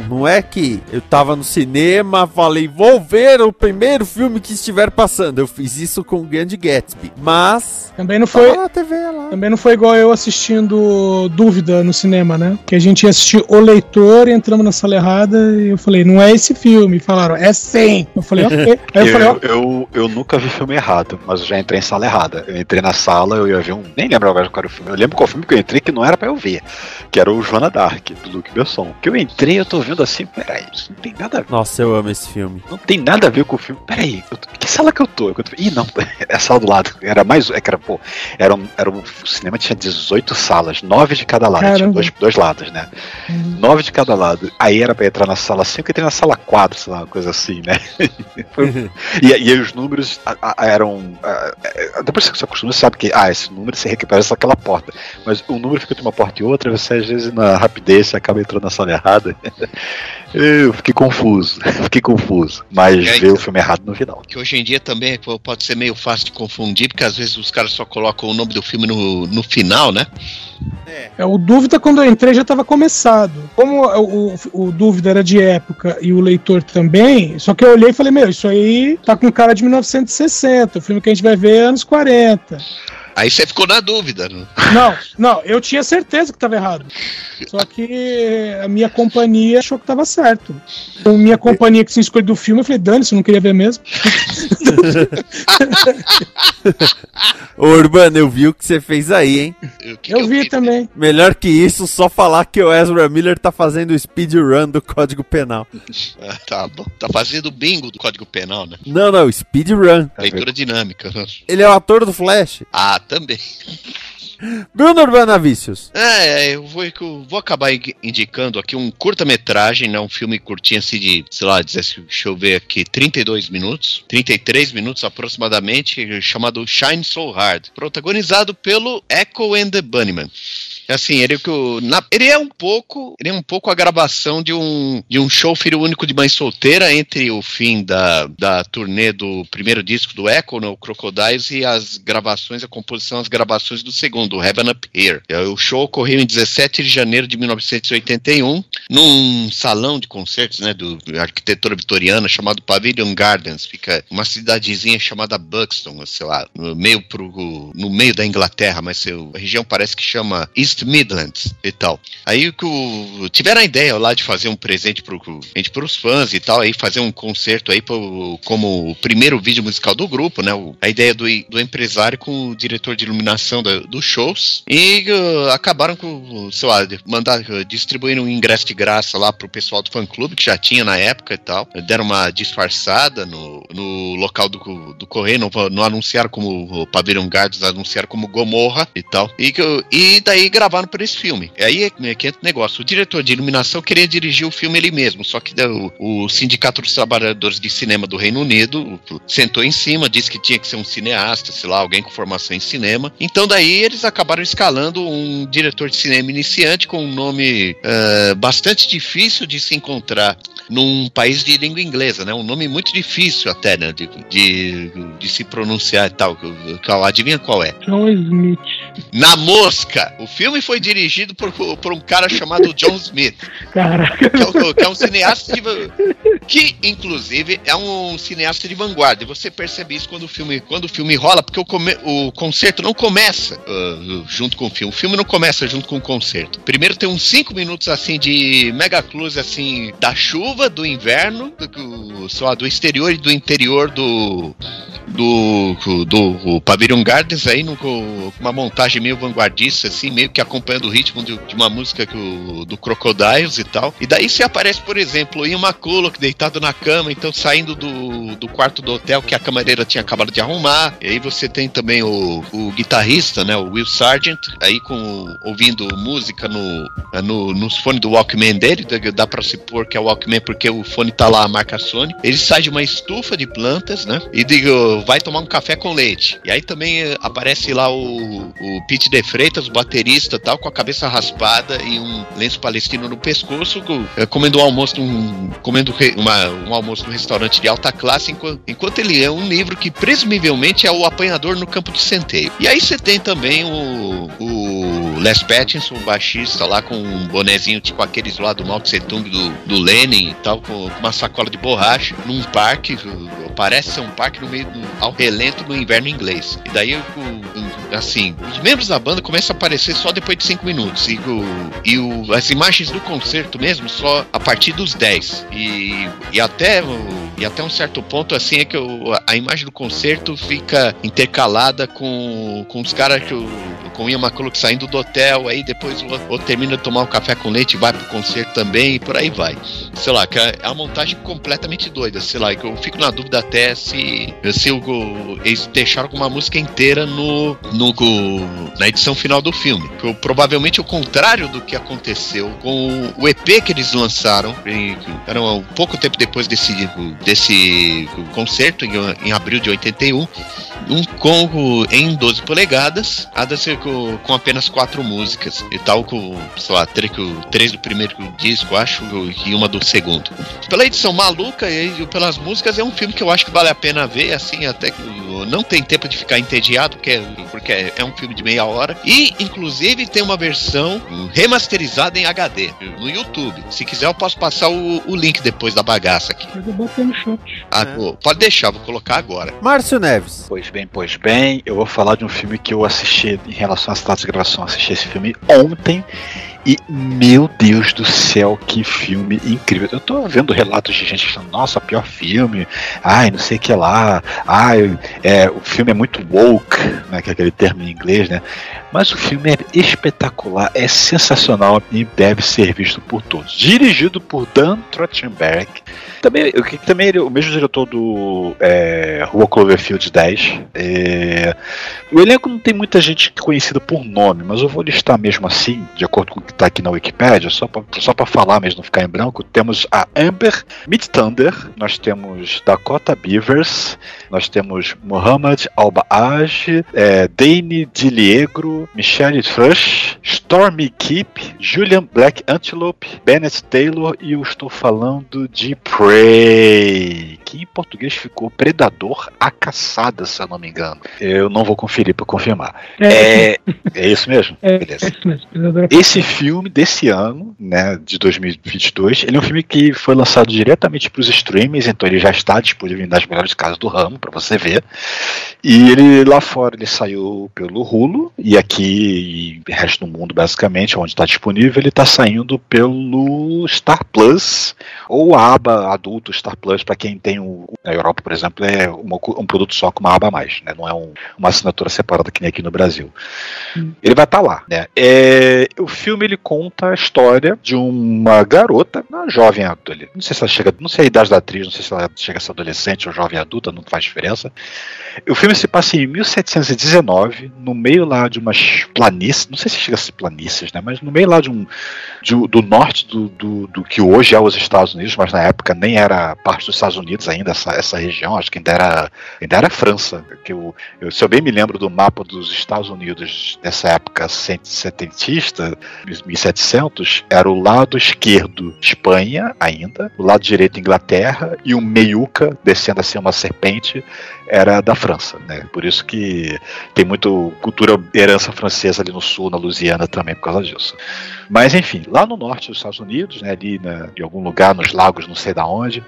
não é que eu tava no cinema, falei, vou ver o primeiro filme que estiver passando. Eu fiz isso com o Grande Gatsby, mas Também não foi. na TV lá. Também não foi igual eu assistindo Dúvida no cinema, né? Que a gente ia assistir O Leitor, entramos na sala errada e eu falei, não é esse filme. E falaram, é sim. Eu falei, ok. Aí eu [laughs] falei, ó, Eu, eu, eu nunca vi filme errado, mas eu já entrei em sala errada. Eu entrei na sala, eu ia ver um. Nem lembro agora qual era o filme. Eu lembro qual filme que eu entrei que não era pra eu ver. Que era o Joana Dark, do Luke Besson. Que eu entrei, eu tô vendo assim, peraí, isso não tem nada a ver. Nossa, eu amo esse filme. Não tem nada a ver com o filme. Peraí, eu tô- que sala que eu tô? Eu tô- Ih, não, [laughs] é a sala do lado. Era mais. É que era, pô, era um, era um, o cinema tinha 18 salas, 9 de cada lado. Tinha dois, dois lados, né? 9 de cada lado. Aí era pra entrar na sala 5 e entrei na sala 4, sei lá, uma coisa assim, né? [laughs] Foi- e, e aí os números a- a- eram. a- a- depois que você acostuma, você sabe que, ah, esse número você recupera só aquela porta. Mas o número fica entre uma porta e outra, você às vezes na rapidez você acaba entrando na sala errada. [laughs] Eu fiquei confuso, [laughs] fiquei confuso. Mas É, ver o filme errado no final. Que hoje em dia também pô, pode ser meio fácil de confundir, porque às vezes os caras só colocam o nome do filme no, no final, né? É, o Dúvida, quando eu entrei, já estava começado. Como o, o- o Dúvida era de época e o leitor também, só que eu olhei e falei, meu, isso aí tá com cara de 1960. O filme que a gente vai ver é anos 40. Aí você ficou na dúvida, né? Não, não, eu tinha certeza que estava errado. Só que a minha companhia achou que estava certo. Então, minha companhia que se escolheu do filme, eu falei, Dani, você não queria ver mesmo? [laughs] Ô, Urbano, eu vi o que você fez aí, hein? O que que Eu vi também. Melhor que isso, só falar que o Ezra Miller tá fazendo o speedrun do Código Penal. Ah, tá bom. Tá fazendo bingo do Código Penal, né? Não, não, speedrun. Leitura dinâmica. Ele é o ator do Flash. Ah, também. Bruno Urbanavicius. É, é, eu vou, eu vou acabar indi- indicando aqui um curta-metragem, né? Um filme curtinho assim de, sei lá, deixa eu ver aqui, 32 minutos, 33 minutos aproximadamente, chamado Shine So Hard, protagonizado pelo Echo and the Bunnyman. Assim, ele, que o- na- ele é um pouco, ele é um pouco a gravação de um, de um show Filho Único de Mãe Solteira entre o fim da, da turnê do primeiro disco do Echo, no Crocodiles, e as gravações, a composição, as gravações do segundo, Heaven Up Here. É, O show ocorreu em 17 de janeiro de 1981, num salão de concertos, né, do arquitetura vitoriana chamado Pavilion Gardens. Fica uma cidadezinha chamada Buxton, sei lá, no meio, pro, no meio da Inglaterra, mas a região parece que chama East Midlands e tal. Aí que tiveram a ideia lá de fazer um presente pro, para os fãs e tal, aí fazer um concerto aí pro- como o primeiro vídeo musical do grupo, né? o- a ideia do, do empresário com o diretor de iluminação da- dos shows e uh, acabaram com, sei lá, mandar uh, distribuir um ingresso de graça lá pro pessoal do fã clube que já tinha na época e tal. Deram uma disfarçada no, no local do, do correio, não, não anunciaram como o Pavilion Gardens, anunciaram como Gomorra e tal. E, e daí gravaram para esse filme. E aí é que entra o negócio. O diretor de iluminação queria dirigir o filme ele mesmo, só que o, o Sindicato dos Trabalhadores de Cinema do Reino Unido sentou em cima, disse que tinha que ser um cineasta, sei lá, alguém com formação em cinema. Então daí eles acabaram escalando um diretor de cinema iniciante com um nome eh, bastante difícil de se encontrar num país de língua inglesa, né? Um nome muito difícil até, né? De, de, de se pronunciar e tal. Qual- Adivinha qual é? John Smith. Na Mosca! O filme foi dirigido por, por um cara chamado John Smith, Caraca. que é, um- que é um cineasta de, que, inclusive, é um cineasta de vanguarda. Você percebe isso quando o filme, quando o filme rola, porque o, come- o concerto não começa ah, junto com o filme. O filme não começa junto com o concerto. Primeiro tem uns 5 minutos assim de mega close assim da chuva, do inverno, do, do, sei lá, do exterior e do interior do do, do, Pavilion Gardens aí com uma montagem meio vanguardista assim, meio que acompanhando o ritmo de, de uma música que o, do Crocodiles e tal. E daí se aparece, por exemplo, o Ian McCulloch deitado na cama, então saindo do, do quarto do hotel que a camareira tinha acabado de arrumar. E aí você tem também o, o guitarrista, né, o Will Sargent, aí com ouvindo música no, no nos fones do Walkman dele, dá, pra se pôr que é o Walkman porque o fone tá lá a marca Sony. Ele sai de uma estufa de plantas, né, e digo, vai tomar um café com leite. E aí também eh, aparece lá o, o Pete De Freitas, o baterista tal, com a cabeça raspada e um lenço palestino no pescoço, co- eh, comendo um almoço num, comendo uma- um almoço num restaurante de alta classe, enquanto, enquanto ele lê um livro que presumivelmente é o apanhador no campo de centeio. E aí você tem também o, o Les Pattinson, o baixista lá com um bonezinho tipo aqueles lá do Mao Tse Tung do, do Lenin e tal, com uma sacola de borracha, num parque, parece ser um parque no meio do, ao relento no inverno inglês. E daí, o- assim, os membros da banda começam a aparecer só depois de 5 minutos. E, o, e o- as imagens do concerto mesmo só a partir dos 10. E, e, até, o- e até um certo ponto, assim, é que o- a imagem do concerto fica intercalada com, com os caras que o, com o Ian McCulloch saindo do hotel, aí depois o outro termina de tomar um café com leite e vai pro concerto também, e por aí vai. Sei lá, que é uma montagem completamente doida, sei lá, que eu fico na dúvida até se, se o, eles deixaram alguma música inteira no, no, na edição final do filme. Que provavelmente o contrário do que aconteceu com o EP que eles lançaram, era um pouco tempo depois desse, desse concerto, em, em abril de 81 um Congo em 12 polegadas, a da ser com, com apenas quatro músicas e tal, com, sei lá, três, três do primeiro disco, acho, e uma do segundo. Pela edição maluca e pelas músicas, é um filme que eu acho que vale a pena ver, assim, até que não tem tempo de ficar entediado, porque, porque é um filme de meia hora. E, inclusive, tem uma versão remasterizada em HD no YouTube. Se quiser, eu posso passar o, o link depois da bagaça aqui. Mas eu botei no shot. Ah, pô, pode deixar, vou colocar agora. Márcio Neves. Pois. bem, pois bem. Eu vou falar de um filme que eu assisti em relação às datas de gravação. Assisti esse filme ontem e, meu Deus do céu, que filme incrível. Eu tô vendo relatos de gente falando, nossa, pior filme, ai, não sei o que lá, ai, é, o filme é muito woke, né, que é aquele termo em inglês, né? Mas o filme é espetacular, é sensacional e deve ser visto por todos. Dirigido por Dan Trachtenberg, também, também ele o mesmo diretor do é, Rua Cloverfield 10. É, o elenco não tem muita gente conhecida por nome, mas eu vou listar mesmo assim, de acordo com o que está aqui na Wikipedia, só para só falar mesmo, não ficar em branco. Temos a Amber Midthunder, nós temos Dakota Beavers, nós temos Muhammad Al-Baaj, é, Dane Diliegro, Michelle Thrush, Stormy Keep, Julian Black Antelope, Bennett Taylor e eu estou falando de Prey, que em português ficou Predador a Caçada, se eu não me engano. Eu não vou conferir para confirmar. É, é, é, isso mesmo? É, Beleza. É isso mesmo. Esse filme desse ano, né, de 2022, ele é um filme que foi lançado diretamente para os streamers, então ele já está disponível nas melhores casas do ramo para você ver. E ele lá fora ele saiu pelo Hulu e aqui e resto do mundo basicamente, onde está disponível, ele está saindo pelo Star Plus ou a aba adulto Star Plus para quem tem o na Europa, por exemplo, é uma, um produto só com uma aba a mais, né? Não é um, uma assinatura separada que nem aqui no Brasil. Hum. Ele vai estar tá lá, né? É, o filme ele conta a história de uma garota, uma jovem adulta. Não sei se ela chega, não sei a idade da atriz, não sei se ela chega a ser adolescente ou jovem adulta, não faz diferença. O filme se passa em 1719, no meio lá de umas planícies, não sei se chega a ser planícies, né? Mas no meio lá de um de, do norte do, do, do, que hoje é os Estados Unidos, mas na época nem era parte dos Estados Unidos ainda, essa, essa região, acho que ainda era, ainda era França. Que eu, eu, se eu bem me lembro do mapa dos Estados Unidos dessa época setentista, 1700, era o lado esquerdo Espanha ainda, o lado direito Inglaterra e o meiuca, descendo assim uma serpente, era da França, né? Por isso que tem muito cultura herança francesa ali no sul, na Louisiana também por causa disso. Mas enfim, lá no norte dos Estados Unidos, né, ali na, em algum lugar nos lagos, não sei da onde,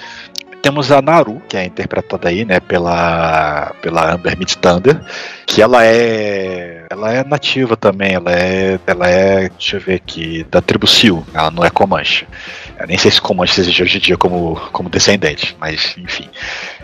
temos a Naru, que é interpretada aí, né, pela pela Amber Midthunder, que ela é ela é nativa também, ela é ela é, deixa eu ver aqui, da tribo Sil, ela não é Comanche. Eu nem sei se Comanche existe hoje em dia como, como descendente, mas enfim.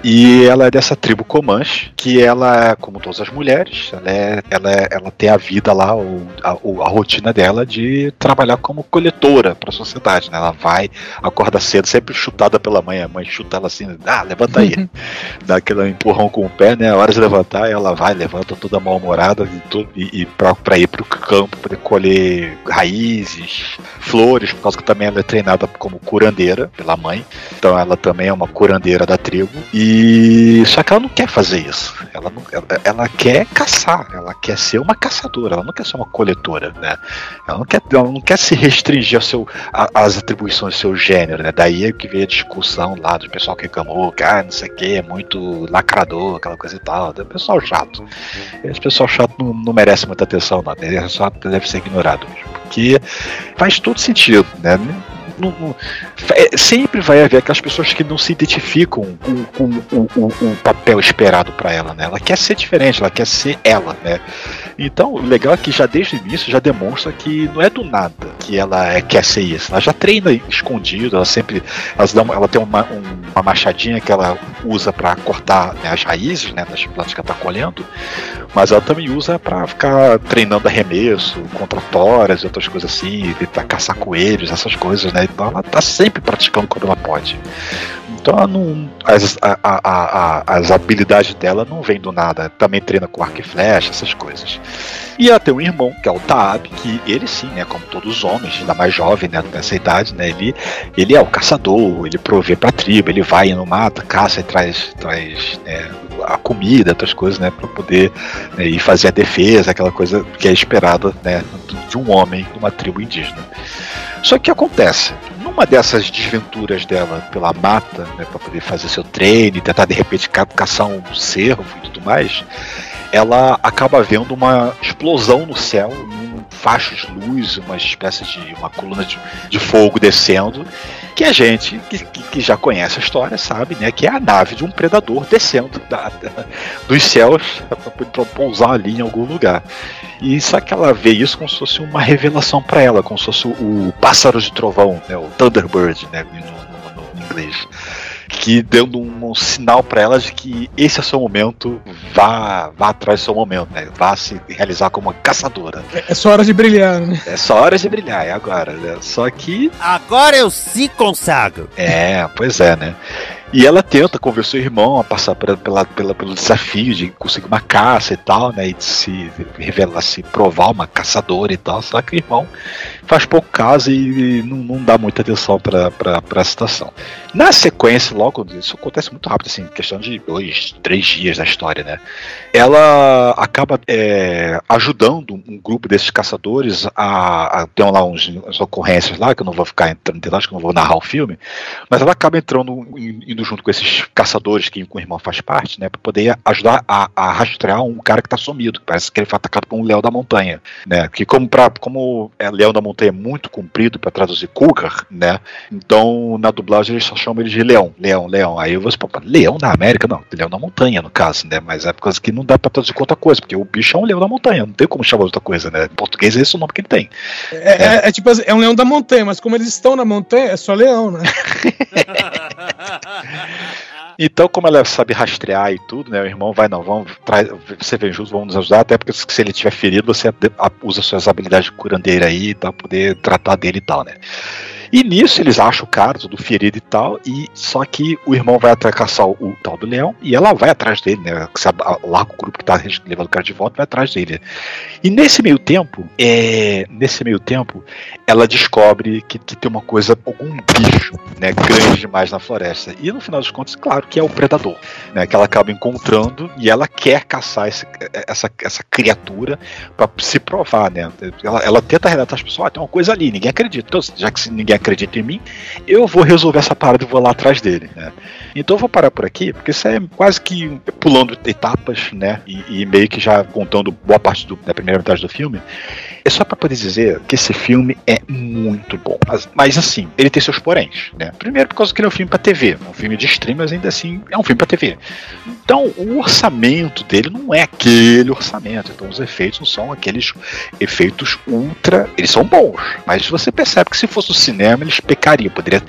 E ela é dessa tribo Comanche, que ela, como todas as mulheres, ela, é, ela, é, ela tem a vida lá, o, a, a rotina dela de trabalhar como coletora para a sociedade. Né? Ela vai, acorda cedo, sempre chutada pela mãe. A mãe chuta ela assim, ah, levanta aí. [laughs] Dá aquele empurrão com o pé, né? A hora de levantar, ela vai, levanta toda mal-humorada e, e, e para ir para o campo, poder colher raízes, flores, por causa que também ela é treinada como curandeira pela mãe. Então ela também é uma curandeira da tribo. E só que ela não quer fazer isso. Ela, não, ela, ela quer caçar. Ela quer ser uma caçadora. Ela não quer ser uma coletora, né? Ela não quer, ela não quer se restringir ao seu, às atribuições do seu gênero, né? Daí é que veio a discussão lá do pessoal que reclamou, que ah, não sei o que, é muito lacrador, aquela coisa e tal. O pessoal chato. Esse pessoal chato não, não merece muita atenção, não. Ele só deve ser ignorado mesmo. Porque faz todo sentido, né? Não, não, é, sempre vai haver aquelas pessoas que não se identificam com, com, com, com o papel esperado para ela, né? Ela quer ser diferente, ela quer ser ela, né? Então, o legal é que já desde o início já demonstra que não é do nada que ela é, quer ser isso. Ela já treina escondido, ela sempre. Ela, ela tem uma, um, uma machadinha que ela usa para cortar né, as raízes né, das plantas que ela tá colhendo, mas ela também usa para ficar treinando arremesso, contratórias e outras coisas assim, para caçar coelhos, essas coisas, né? Então ela tá sempre praticando quando ela pode. Então não, as, a, a, a, as habilidades dela não vêm do nada. Também treina com arco e flecha, essas coisas. E ela tem um irmão, que é o Taab, que ele sim, né, como todos os homens, ainda mais jovem, né, nessa idade, né, ele, ele é o caçador, ele provê pra tribo, ele vai no mato, caça e traz, traz né, a comida, outras coisas, né, para poder né, ir fazer a defesa, aquela coisa que é esperada, né, de um homem de uma tribo indígena. Só que acontece, numa dessas desventuras dela pela mata, né, para poder fazer seu treino tentar de repente caçar um cervo e tudo mais, ela acaba vendo uma explosão no céu, um facho de luz, uma espécie de uma coluna de, de fogo descendo, que a gente que, que, que, já conhece a história sabe, né, que é a nave de um predador descendo da, da, dos céus para pousar ali em algum lugar. E só que ela vê isso como se fosse uma revelação para ela, como se fosse o pássaro de trovão, né, o Thunderbird, né, no, no, no inglês que dando um, um sinal para ela de que esse é o seu momento, vá, vá atrás do seu momento, né? Vá se realizar como uma caçadora. É, é só hora de brilhar, né? É só hora de brilhar, é agora, né? Só que. Agora eu se consagro. É, pois é, né? E ela tenta convencer o irmão a passar pela, pela, pela, pelo desafio de conseguir uma caça e tal, né? E de se revelar, se provar uma caçadora e tal. Só que o irmão faz pouco caso e não, não dá muita atenção para a situação. Na sequência, logo, isso acontece muito rápido, assim, questão de dois, três dias da história, né? Ela acaba é, ajudando um grupo desses caçadores a, a ter lá uns, umas ocorrências lá, que eu não vou ficar entrando em acho que eu não vou narrar o filme, mas ela acaba entrando, indo junto com esses caçadores que o irmão faz parte, né, para poder ajudar a, a, rastrear um cara que está sumido, que parece que ele foi atacado por um leão da montanha, né? Que como para como é leão da montanha é muito comprido para traduzir cougar, né? Então na dublagem eles só chamam ele de leão, leão, leão. Aí você fala, leão da América, não, leão da montanha no caso, né? Mas é por causa que não dá para traduzir com outra coisa, porque o bicho é um leão da montanha, não tem como chamar outra coisa, né? Em português é esse o nome que ele tem. É, é. é tipo assim, é um leão da montanha, mas como eles estão na montanha, é só leão, né? [laughs] Então, como ela sabe rastrear e tudo, né? O irmão vai, não, vamos, traz, você vem junto, vamos nos ajudar, até porque se ele tiver ferido, você usa suas habilidades de curandeira aí para poder tratar dele e tal, né? E nisso eles acham o cara, tudo ferido e tal, e só que o irmão vai atrás caçar o, tal do leão e ela vai atrás dele, né? Larga o grupo que tá levando o cara de volta vai atrás dele. E nesse meio tempo, é, nesse meio tempo, ela descobre que, que tem uma coisa, algum bicho, né, grande demais na floresta. E no final dos contos, claro que é o predador, né? Que ela acaba encontrando e ela quer caçar esse, essa, essa criatura para se provar, né? Ela, ela tenta relatar as pessoas, ah, tem uma coisa ali, ninguém acredita. Então, já que ninguém acredita em mim, eu vou resolver essa parada e vou lá atrás dele, né? Então eu vou parar por aqui, porque isso é quase que pulando etapas, né? E, e meio que já contando boa parte do, da primeira metade do filme. É só para poder dizer que esse filme é muito bom. Mas, mas, assim, ele tem seus poréns, né? Primeiro por causa que ele é um filme para TV, um filme de stream, mas ainda assim é um filme para TV. Então, o orçamento dele não é aquele orçamento. Então, os efeitos não são aqueles efeitos ultra. Eles são bons, mas você percebe que se fosse o cinema, eles pecariam. Poderia,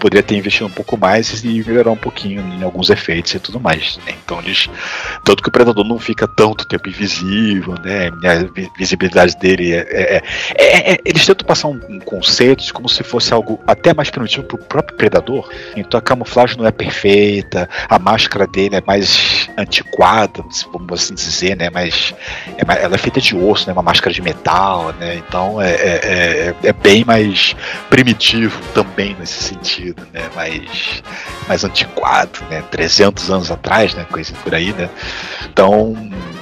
poderia ter investido um pouco mais e melhorar um pouquinho em alguns efeitos e tudo mais. Né? Então, eles. Tanto que o Predador não fica tanto tempo invisível, né? A visibilidade dele é, é, é, é, eles tentam passar um, um, conceito como se fosse algo até mais primitivo para o próprio predador. Então a camuflagem não é perfeita, a máscara dele é mais antiquada, vamos assim dizer, né? Mas é, ela é feita de osso, né? Uma máscara de metal, né? Então é, é, é, bem mais primitivo também nesse sentido, né? Mais, mais antiquado, né? 300 anos atrás, né? Coisa por aí, né? Então,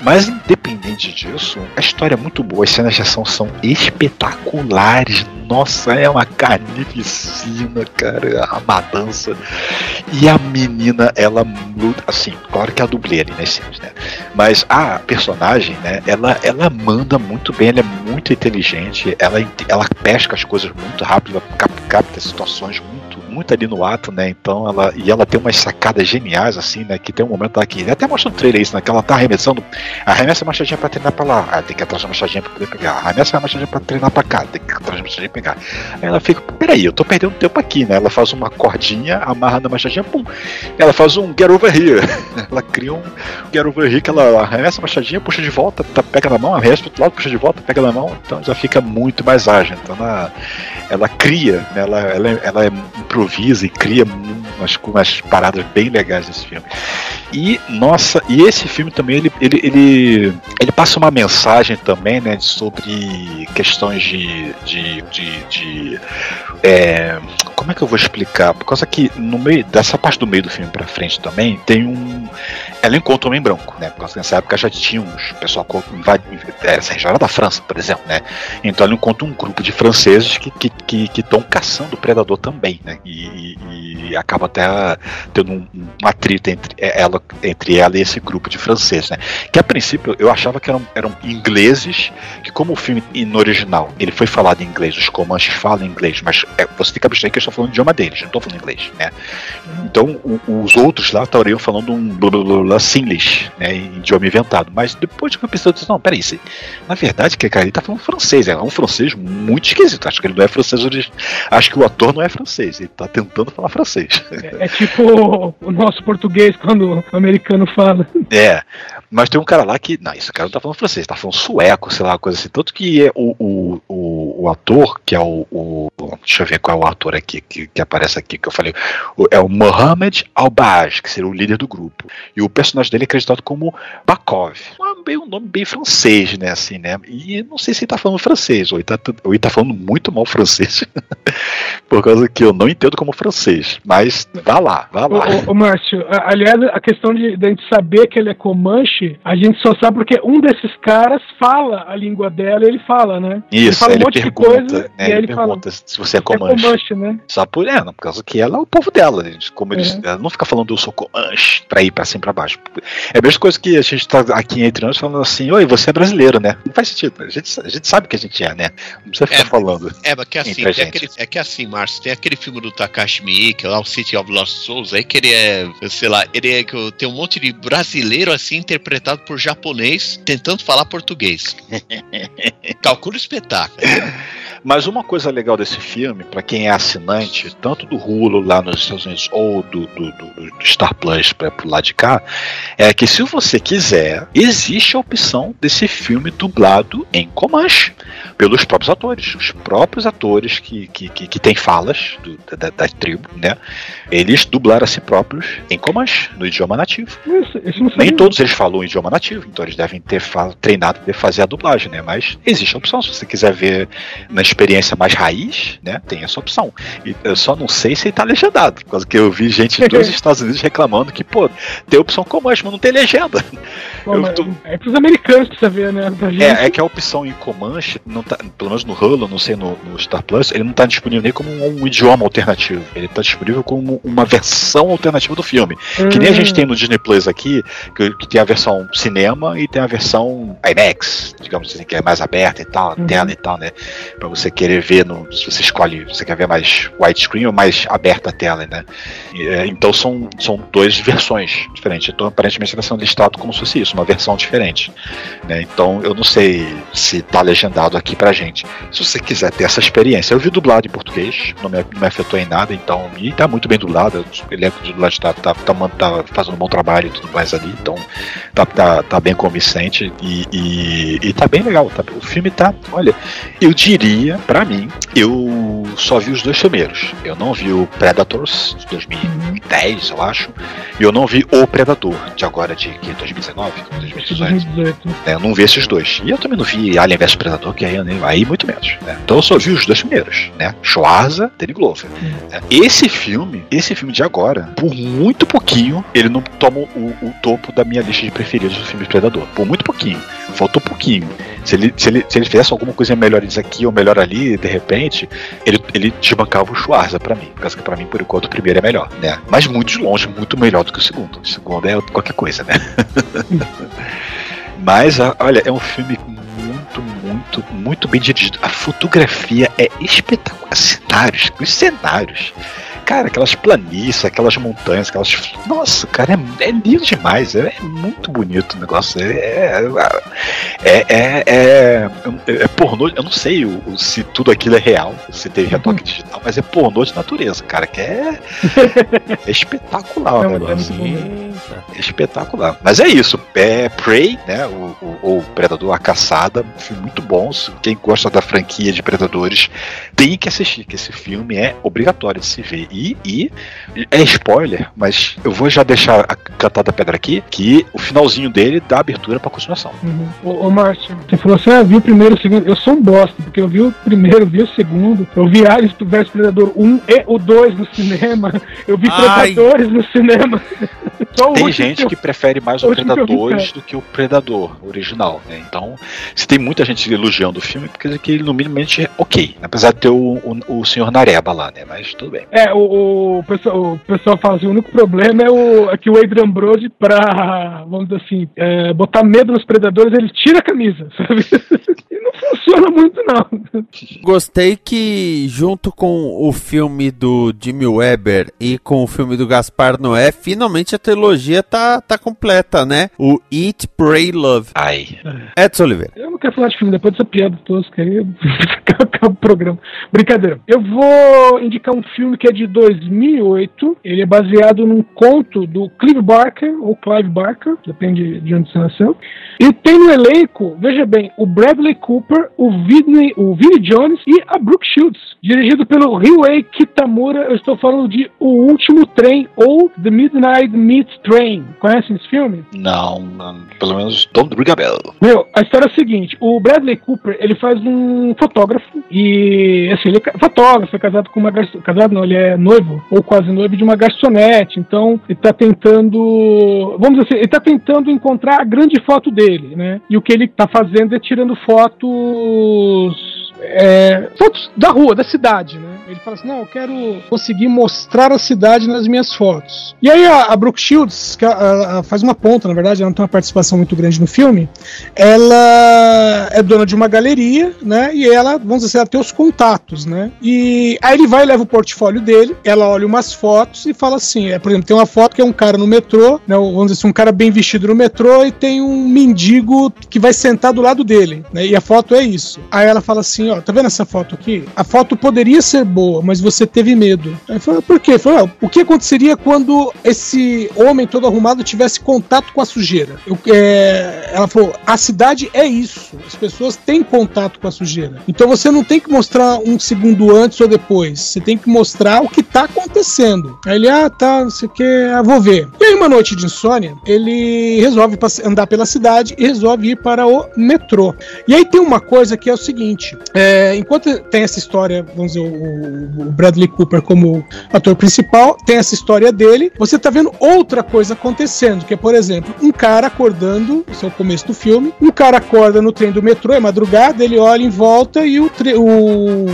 mas independente disso, a história é muito boa, as cenas de ação são espetaculares. Nossa, é uma carnificina, cara, a matança. E a menina, ela luta, assim, claro que é a dublê ali nas cenas, né? Mas a personagem, né, ela, ela manda muito bem, ela é muito inteligente, ela, ela pesca as coisas muito rápido, ela capta situações muito muito ali no ato, né? Então ela e ela tem umas sacadas geniais assim, né? Que tem um momento que até mostra no trailer isso, né? Que ela tá arremessando, arremessa a machadinha pra treinar pra lá, ah, tem que atrás da machadinha pra poder pegar, arremessa a machadinha pra treinar pra cá, tem que atrás da machadinha pra pegar. Aí ela fica, peraí, eu tô perdendo tempo aqui, né? Ela faz uma cordinha, amarra na machadinha, pum. Ela faz um get over here. [laughs] ela cria um get over here que ela arremessa a machadinha, puxa de volta, tá, pega na mão, arremessa pro outro lado, puxa de volta, pega na mão, então já fica muito mais ágil. Então ela, ela cria, né? ela, ela, ela improvisa e cria umas, umas paradas bem legais desse filme. E, nossa, e esse filme também, ele, ele, ele, ele passa uma mensagem também, né, sobre questões de. de, de, de é, como é que eu vou explicar? Por causa que no meio dessa parte do meio do filme pra frente também tem um ela encontra um homem branco, né? Porque nessa época já tinha uns pessoal essa região era da França, por exemplo, né? Então ela encontra um grupo de franceses que estão que, que, que caçando o predador também, né? E, e, e acaba até tendo um, um atrito entre ela, entre ela e esse grupo de franceses, né? Que a princípio eu achava que eram, eram ingleses, que como o filme no original ele foi falado em inglês, os comanches falam inglês, mas é, você que abstrair que eles estão falando o idioma deles, não estão falando inglês, né? Então o, os outros lá estariam falando um blá blá, blá Singlish, né? Em idioma inventado. Mas depois que eu pensei, eu disse, não, peraí, isso, na verdade, que cara, ele tá falando francês, é um francês muito esquisito. Acho que ele não é francês Acho que o ator não é francês, ele tá tentando falar francês. É, é tipo o nosso português quando o americano fala. É, mas tem um cara lá que. Não, esse cara não tá falando francês, tá falando sueco, sei lá, coisa assim. Tanto que é o, o, o, o ator, que é o, o, Deixa eu ver qual é o ator aqui que, que aparece aqui, que eu falei. é o Mohamed Albaj, que seria o líder do grupo. E o personagem dele é acreditado como Bakov. Bem, um nome bem francês, né? Assim, né? E não sei se ele tá falando francês, ou ele tá, ou ele tá falando muito mal francês. [laughs] por causa que eu não entendo como francês. Mas vá lá, vá lá. Ô, ô Márcio, aliás, a questão de, de a gente saber que ele é Comanche, a gente só sabe porque um desses caras fala a língua dela e ele fala, né? Isso, ele fala um monte pergunta, de coisa né, e ele, ele pergunta fala. se você é É Comanche. Comanche, né? Só por ela, por causa que ela é o povo dela. né? Como eles, Uhum. Ela não fica falando eu sou Comanche pra ir pra cima e pra baixo. É a mesma coisa que a gente tá aqui entre nós falando assim, oi, você é brasileiro, né? Não faz sentido. A gente, a gente sabe que a gente é, né? Não precisa ficar É, falando. É, mas que assim, gente. aquele, é que assim, Márcio, tem aquele filme do Takashi Miike, lá o City of Lost Souls, aí que ele é, sei lá, ele é que tem um monte de brasileiro assim interpretado por japonês tentando falar português. [laughs] Calcula o espetáculo. Mas uma coisa legal desse filme, pra quem é assinante, tanto do Hulu lá nos Estados Unidos ou do, do- do- do Star Plus para pro lado de cá, é que se você quiser, existe a opção desse filme dublado em Comanche pelos próprios atores. Os próprios atores que, que, que, que têm falas do- da, da tribo, né? Eles dublaram a si próprios em Comanche, no idioma nativo. Isso, isso Nem todos eles falam o idioma nativo, então eles devem ter treinado para fazer a dublagem, né? Mas existe a opção, se você quiser ver na experiência mais raiz, né? Tem essa opção. E eu só não sei se tá legendado, por causa que eu vi gente dos [laughs] Estados Unidos reclamando que, pô, tem opção como mas não tem legenda. Mas tô- É pros americanos você ver, né? É, é que a opção em Comanche, não tá, pelo menos no Hulu, não sei no, no Star Plus, ele não tá disponível nem como um, idioma alternativo. Ele tá disponível como uma versão alternativa do filme. Que nem a gente tem no Disney Plus aqui, que, que tem a versão cinema e tem a versão IMAX, digamos assim, que é mais aberta e tal, Uhum. tela e tal, né? Pra você querer ver, no, se você escolhe, você quer ver mais widescreen ou mais aberta a tela, né? É, então são, são duas versões diferentes. Então aparentemente está sendo listado como se fosse isso, uma versão diferente. né? Então eu não sei se tá legendado aqui pra gente. Se você quiser ter essa experiência, eu vi dublado em português, não me, não me afetou em nada, então, e tá muito bem dublado, o elenco de dublagem tá, tá, tá, man- tá fazendo um bom trabalho e tudo mais ali, então tá, tá, tá bem convincente e, e, e tá bem legal. Tá, o filme tá, olha, eu diria, pra mim, eu só vi os dois primeiros. Eu não vi o Predators de 2010, eu acho, e eu não vi o Predador de agora, de que, 2019, 2018. 2018. né? Eu não vi esses dois. E eu também não vi Alien vs Predador, que aí, aí muito menos. né? Então eu só vi os dois primeiros, né? Schwarza, Danny Glover. né? Esse filme, esse filme de agora, por muito pouquinho, ele não toma o, o topo da minha lista de preferidos do filme Predador. Por muito pouquinho. Faltou pouquinho. Se ele, se ele, se ele fizesse alguma coisa melhor aqui ou melhor ali, de repente, ele, ele desbancava o Schwarza pra mim. Por que pra mim, por enquanto, o primeiro é melhor, né? Mas muito de longe, muito melhor do que o segundo. O segundo é qualquer coisa, né? [laughs] Mas, a- olha, é um filme muito, muito, muito bem dirigido. A fotografia é espetacular. Cenários, os cenários. Cara, aquelas planícies, aquelas montanhas, aquelas. Nossa, cara, é, é lindo demais. É, é muito bonito o negócio. É. É, é, é, é pornô. Eu não sei o- o- se tudo aquilo é real, se teve retoque digital, mas é pornô de natureza, cara, que é, [laughs] é espetacular o É, é negócio. É espetacular. Mas é isso. É Prey, né? O, o, o Predador, a Caçada. Um filme muito bom. Quem gosta da franquia de Predadores tem que assistir, que esse filme é obrigatório de se ver. E, e é spoiler, mas eu vou já deixar a cantada pedra aqui, que o finalzinho dele dá abertura pra continuação. Uhum. Ô, ô Márcio, você falou assim: ah, vi o primeiro, o segundo. Eu sou um bosta. porque eu vi o primeiro, vi o segundo, eu vi Alice vs Predador 1 e o 2 no cinema, eu vi Ai. Predadores no cinema. [laughs] Só o Tem gente eu- que prefere mais o o último que eu vi, Predadores do que o Predador original, né? Então, se tem muita gente elogiando o filme, porque que ele no minimamente é ok. Apesar de ter o, o, o senhor Nareba lá, né? Mas tudo bem. É, o, o, pessoal, o pessoal fala assim, o único problema é, o, é que o Adrian Brody, pra, vamos dizer assim, é, botar medo nos predadores, ele tira a camisa, sabe? [laughs] Não funciona muito, não. Gostei que, junto com o filme do Jimmy Weber e com o filme do Gaspar Noé, finalmente a trilogia tá, tá completa, né? O Eat, Pray, Love. Ai. Edson Oliveira. Eu não quero falar de filme depois dessa piada tosca aí. [laughs] Acaba o programa. Brincadeira. Eu vou indicar um filme que é de 2008. Ele é baseado num conto do Clive Barker, ou Clive Barker, depende de onde você nasceu. E tem no elenco, veja bem, o Bradley Cooper, o Vinnie, o Vinnie Jones e a Brooke Shields. Dirigido pelo Ryuei Kitamura. Eu estou falando de O Último Trem, ou The Midnight Meat Train. Conhecem esse filme? Não, não, pelo menos a bell. Meu, a história é a seguinte: o Bradley Cooper ele faz um fotógrafo e assim ele é fotógrafo, é casado com uma garçon... casado não, ele é noivo ou quase noivo de uma garçonete. Então ele tá tentando, vamos dizer assim, ele tá tentando encontrar a grande foto dele, né? E o que ele tá fazendo é tirando fotos é, fotos da rua, da cidade, né? Ele fala assim: não, eu quero conseguir mostrar a cidade nas minhas fotos. E aí a, a Brooke Shields, que a- a- faz uma ponta, na verdade, ela não tem uma participação muito grande no filme. Ela é dona de uma galeria, né? E ela, vamos dizer assim, ela tem os contatos, né? E aí ele vai e leva o portfólio dele, ela olha umas fotos e fala assim: é, por exemplo, tem uma foto que é um cara no metrô, né? Vamos dizer assim, um cara bem vestido no metrô e tem um mendigo que vai sentar do lado dele, né? E a foto é isso. Aí ela fala assim: ó, tá vendo essa foto aqui? A foto poderia ser boa, mas você teve medo. Aí fala, por quê? Fala, "Ah, o que aconteceria quando esse homem todo arrumado tivesse contato com a sujeira? Eu- é, ela falou, a cidade é isso. As pessoas têm contato com a sujeira. Então você não tem que mostrar um segundo antes ou depois. Você tem que mostrar o que tá acontecendo. Aí ele, ah, tá, não sei o que, ah, vou ver. E aí, uma noite de insônia, ele resolve andar pela cidade e resolve ir para o metrô. E aí tem uma coisa que é o seguinte: é, enquanto tem essa história, vamos dizer, o, o Bradley Cooper como ator principal, tem essa história dele, você tá vendo outra coisa acontecendo, que é, por exemplo, um cara acordando, esse é o começo do filme, um cara acorda no trem do metrô, é madrugada, ele olha em volta e o, o,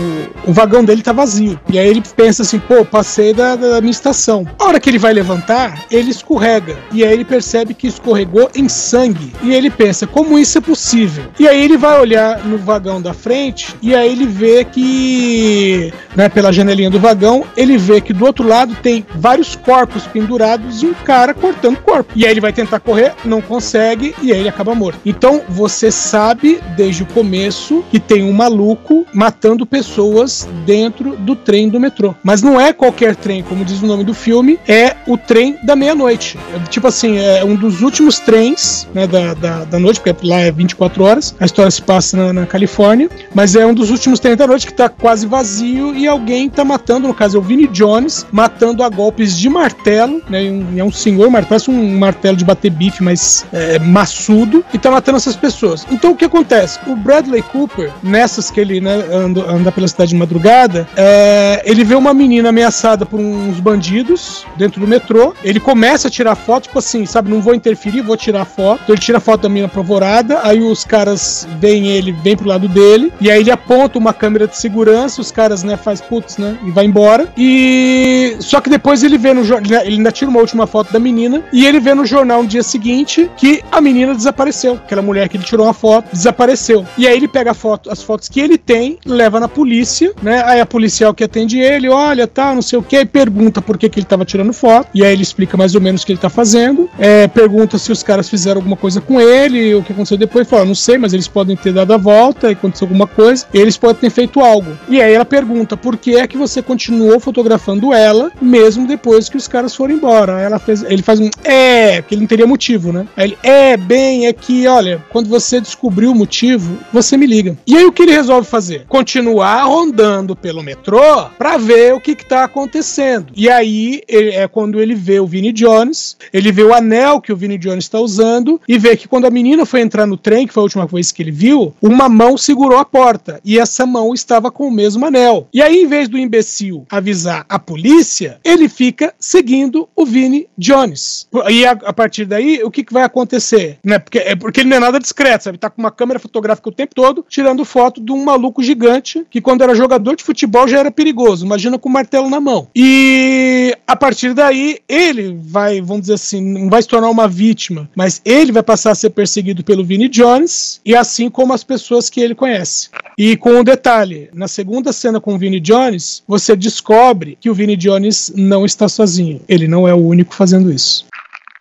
o vagão dele tá vazio. E aí ele pensa assim, pô, passei da, da minha estação. A hora que ele vai levantar, ele escorrega. E aí ele percebe que escorregou em sangue. E ele pensa, como isso é possível? E aí ele vai olhar no vagão da frente e aí ele vê que, né, pela janelinha do vagão, ele vê que do outro lado tem vários corpos pendurados e um cara cortando corpo. E aí ele vai tentar correr, não consegue e aí ele acaba morto. Então você sabe desde o começo que tem um maluco matando pessoas dentro do trem do metrô. Mas não é qualquer trem, como diz o nome do filme, é o trem da meia-noite. É, tipo assim, é um dos últimos trens né, da, da, da noite, porque lá é 24 horas, a história se passa na, na Califórnia, mas é um dos últimos trens da noite que tá quase vazio e alguém tá matando, no caso é o Vinnie Jones, matando a golpes de martelo, né? é um senhor, parece um martelo de bater bife, mas é, maçudo, e tá matando essas pessoas. Então o que acontece? O Bradley Cooper, nessas que ele né, anda, anda pela cidade de madrugada, é, ele vê uma menina ameaçada por uns bandidos dentro do metrô. Ele começa a tirar foto, tipo assim, sabe, não vou interferir, vou tirar foto. Então ele tira foto da menina apavorada, aí os caras veem ele, vem pro lado dele, e aí ele aponta uma câmera de segurança, os caras, né, faz putz, né, e vai embora. E só que depois ele vê no jornal, ele ainda tira uma última foto da menina, e ele vê no jornal no dia seguinte que a menina desapareceu. Aquela mulher que ele tirou uma foto desapareceu. E aí ele pega foto, as fotos que ele tem, leva na polícia, né? Aí a policial que atende ele, olha, tá, não sei o que, pergunta por que, que ele tava tirando foto. E aí ele explica mais ou menos o que ele tá fazendo. É, pergunta se os caras fizeram alguma coisa com ele, o que aconteceu depois. Fala, não sei, mas eles podem ter dado a volta, e aconteceu alguma coisa. Eles podem ter feito algo. E aí ela pergunta por que é que você continuou fotografando ela, mesmo depois que os caras foram embora. Ela fez, ele faz um é, porque ele não teria motivo, né? Aí ele, é, bem, é que, olha, quando você descobriu o motivo, você me liga. E aí o que ele resolve fazer? Continuar rondando pelo metrô pra ver o que, que tá acontecendo. E aí ele- é quando ele vê o Vinnie Jones, ele vê o anel que o Vinnie Jones está usando e vê que quando a menina foi entrar no trem, que foi a última vez que ele viu, uma mão segurou a porta. Volta e essa mão estava com o mesmo anel. E aí, em vez do imbecil avisar a polícia, ele fica seguindo o Vini Jones. E a, a partir daí, o que, que vai acontecer? Né? Porque, é porque ele não é nada discreto, sabe? Tá com uma câmera fotográfica o tempo todo, tirando foto de um maluco gigante que, quando era jogador de futebol, já era perigoso. Imagina com o martelo na mão. E a partir daí, ele vai, vamos dizer assim, não vai se tornar uma vítima, mas ele vai passar a ser perseguido pelo Vini Jones, e assim como as pessoas que ele conhece. E com um detalhe: na segunda cena com o Vini Jones, você descobre que o Vini Jones não está sozinho. Ele não é o único fazendo isso.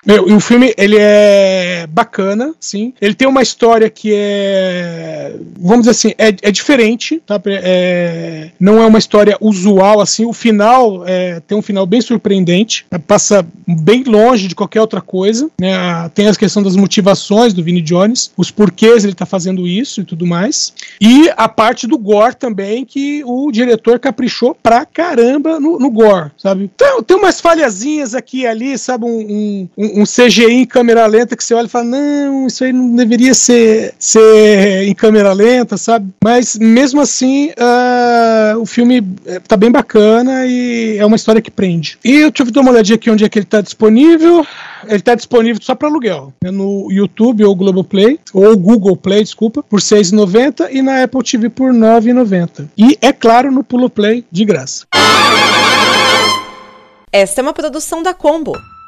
Meu, e o filme, ele é bacana, sim. Ele tem uma história que é, vamos dizer assim, é, é diferente, tá? É, não é uma história usual, assim. O final é, tem um final bem surpreendente, passa bem longe de qualquer outra coisa, né? Tem a questão das motivações do Vinnie Jones, os porquês ele tá fazendo isso e tudo mais. E a parte do gore também, que o diretor caprichou pra caramba no, no gore, sabe? Tem, tem umas falhazinhas aqui e ali, sabe? um um, CGI em câmera lenta que você olha e fala, não, isso aí não deveria ser, ser em câmera lenta, sabe? Mas mesmo assim, uh, o filme eh, tá bem bacana e é uma história que prende. E eu tive uma olhadinha aqui onde é que ele tá disponível. Ele tá disponível só para aluguel, né, no YouTube ou Globoplay, ou Google Play, desculpa, por R$ 6,90 e na Apple TV por R$ 9,90. E, é claro, no Pulo Play de graça. Esta é uma produção da Combo.